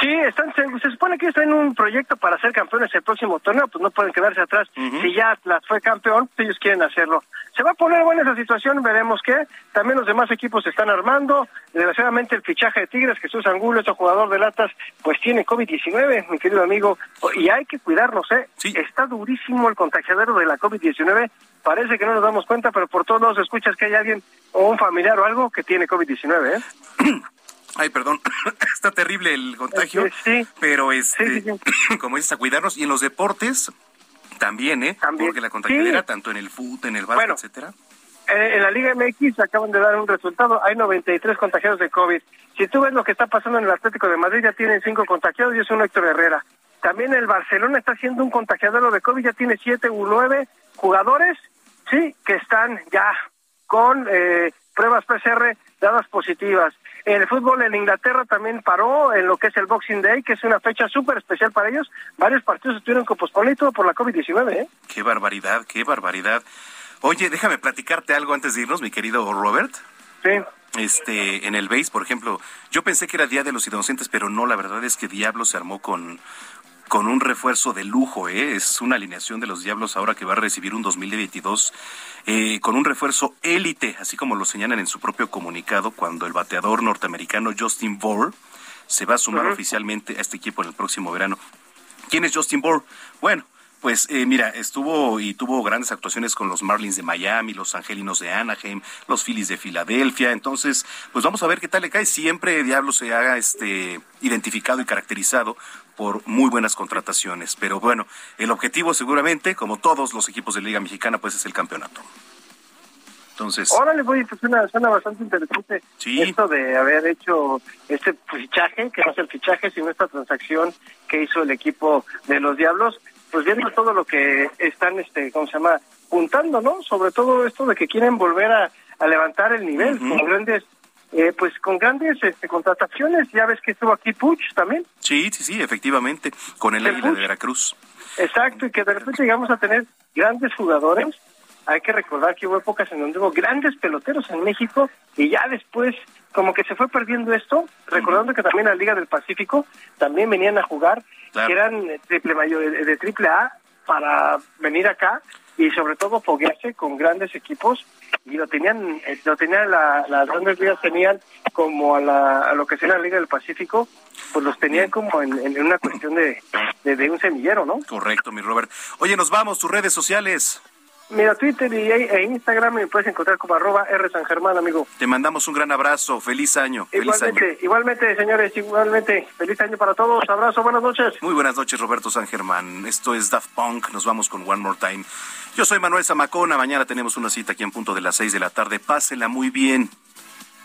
Sí, están, se, se, supone que están en un proyecto para ser campeones el próximo torneo, pues no pueden quedarse atrás. Uh -huh. Si ya las fue campeón, pues ellos quieren hacerlo. Se va a poner buena esa situación, veremos qué. También los demás equipos se están armando. Desgraciadamente el fichaje de Tigres, Jesús Angulo, ese jugador de latas, pues tiene COVID-19, mi querido amigo. Y hay que cuidarnos, ¿eh? Sí. Está durísimo el contagiadero de la COVID-19. Parece que no nos damos cuenta, pero por todos lados escuchas que hay alguien o un familiar o algo que tiene COVID-19, ¿eh? Ay, perdón, está terrible el contagio, sí, pero este, sí, sí, como dices, a cuidarnos y en los deportes también, ¿eh? También. Porque la contagiadera, tanto en el fútbol, en el básquet, Bueno. etcétera. Eh, en la Liga MX acaban de dar un resultado, hay 93 contagiados de COVID. Si tú ves lo que está pasando en el Atlético de Madrid, ya tienen cinco contagiados y es un Héctor Herrera. También el Barcelona está haciendo un contagiadero de COVID, ya tiene siete u nueve jugadores, sí, que están ya con eh, pruebas PCR dadas positivas. En el fútbol en Inglaterra también paró en lo que es el Boxing Day, que es una fecha súper especial para ellos. Varios partidos estuvieron que posponer todo por la COVID-19, ¿eh? Qué barbaridad, qué barbaridad. Oye, déjame platicarte algo antes de irnos, mi querido Robert. Sí. Este, en el base, por ejemplo, yo pensé que era Día de los Inocentes, pero no, la verdad es que Diablo se armó con, con un refuerzo de lujo, ¿eh? Es una alineación de los Diablos ahora que va a recibir un 2022 eh, con un refuerzo élite, así como lo señalan en su propio comunicado cuando el bateador norteamericano Justin Bohr se va a sumar oficialmente a este equipo en el próximo verano. ¿Quién es Justin Bohr? Bueno, pues eh, mira, estuvo y tuvo grandes actuaciones con los Marlins de Miami, los Angelinos de Anaheim, los Phillies de Filadelfia. Entonces, pues vamos a ver qué tal le cae. Siempre Diablo se haga este identificado y caracterizado por muy buenas contrataciones. Pero bueno, el objetivo seguramente, como todos los equipos de Liga Mexicana, pues es el campeonato. Entonces, Órale, güey, pues suena, suena bastante interesante Sí. esto de haber hecho este fichaje, que no es el fichaje, sino esta transacción que hizo el equipo de los Diablos, pues viendo todo lo que están, este, ¿cómo se llama?, juntando, ¿no? Sobre todo esto de que quieren volver a, a levantar el nivel con grandes, eh, pues con grandes este, contrataciones. Ya ves que estuvo aquí Puch también. sí, sí, sí, efectivamente, con el ¿El Águila de? Veracruz. Exacto, y que de repente llegamos a tener grandes jugadores. Hay que recordar que hubo épocas en donde hubo grandes peloteros en México y ya después como que se fue perdiendo esto, recordando que también la Liga del Pacífico también venían a jugar, Claro. que eran eh, triple mayor, de, de triple A para venir acá y sobre todo foguearse con grandes equipos y lo tenían, eh, lo tenían la- las grandes ligas tenían como a, la, a lo que sería la Liga del Pacífico, pues los tenían como en, en una cuestión de, de, de un semillero, ¿no? Correcto, mi Robert. Oye, nos vamos, tus redes sociales. Mira, Twitter y e Instagram me puedes encontrar como arroba R San Germán, amigo. Te mandamos un gran abrazo. Feliz año. Feliz año. Igualmente, igualmente, señores, igualmente. Feliz año para todos. Abrazo, buenas noches. Muy buenas noches, Roberto San Germán. Esto es Daft Punk. Nos vamos con One More Time. Yo soy Manuel Zamacona. Mañana tenemos una cita aquí en punto de las seis de la tarde. Pásela muy bien.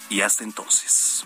Y hasta entonces.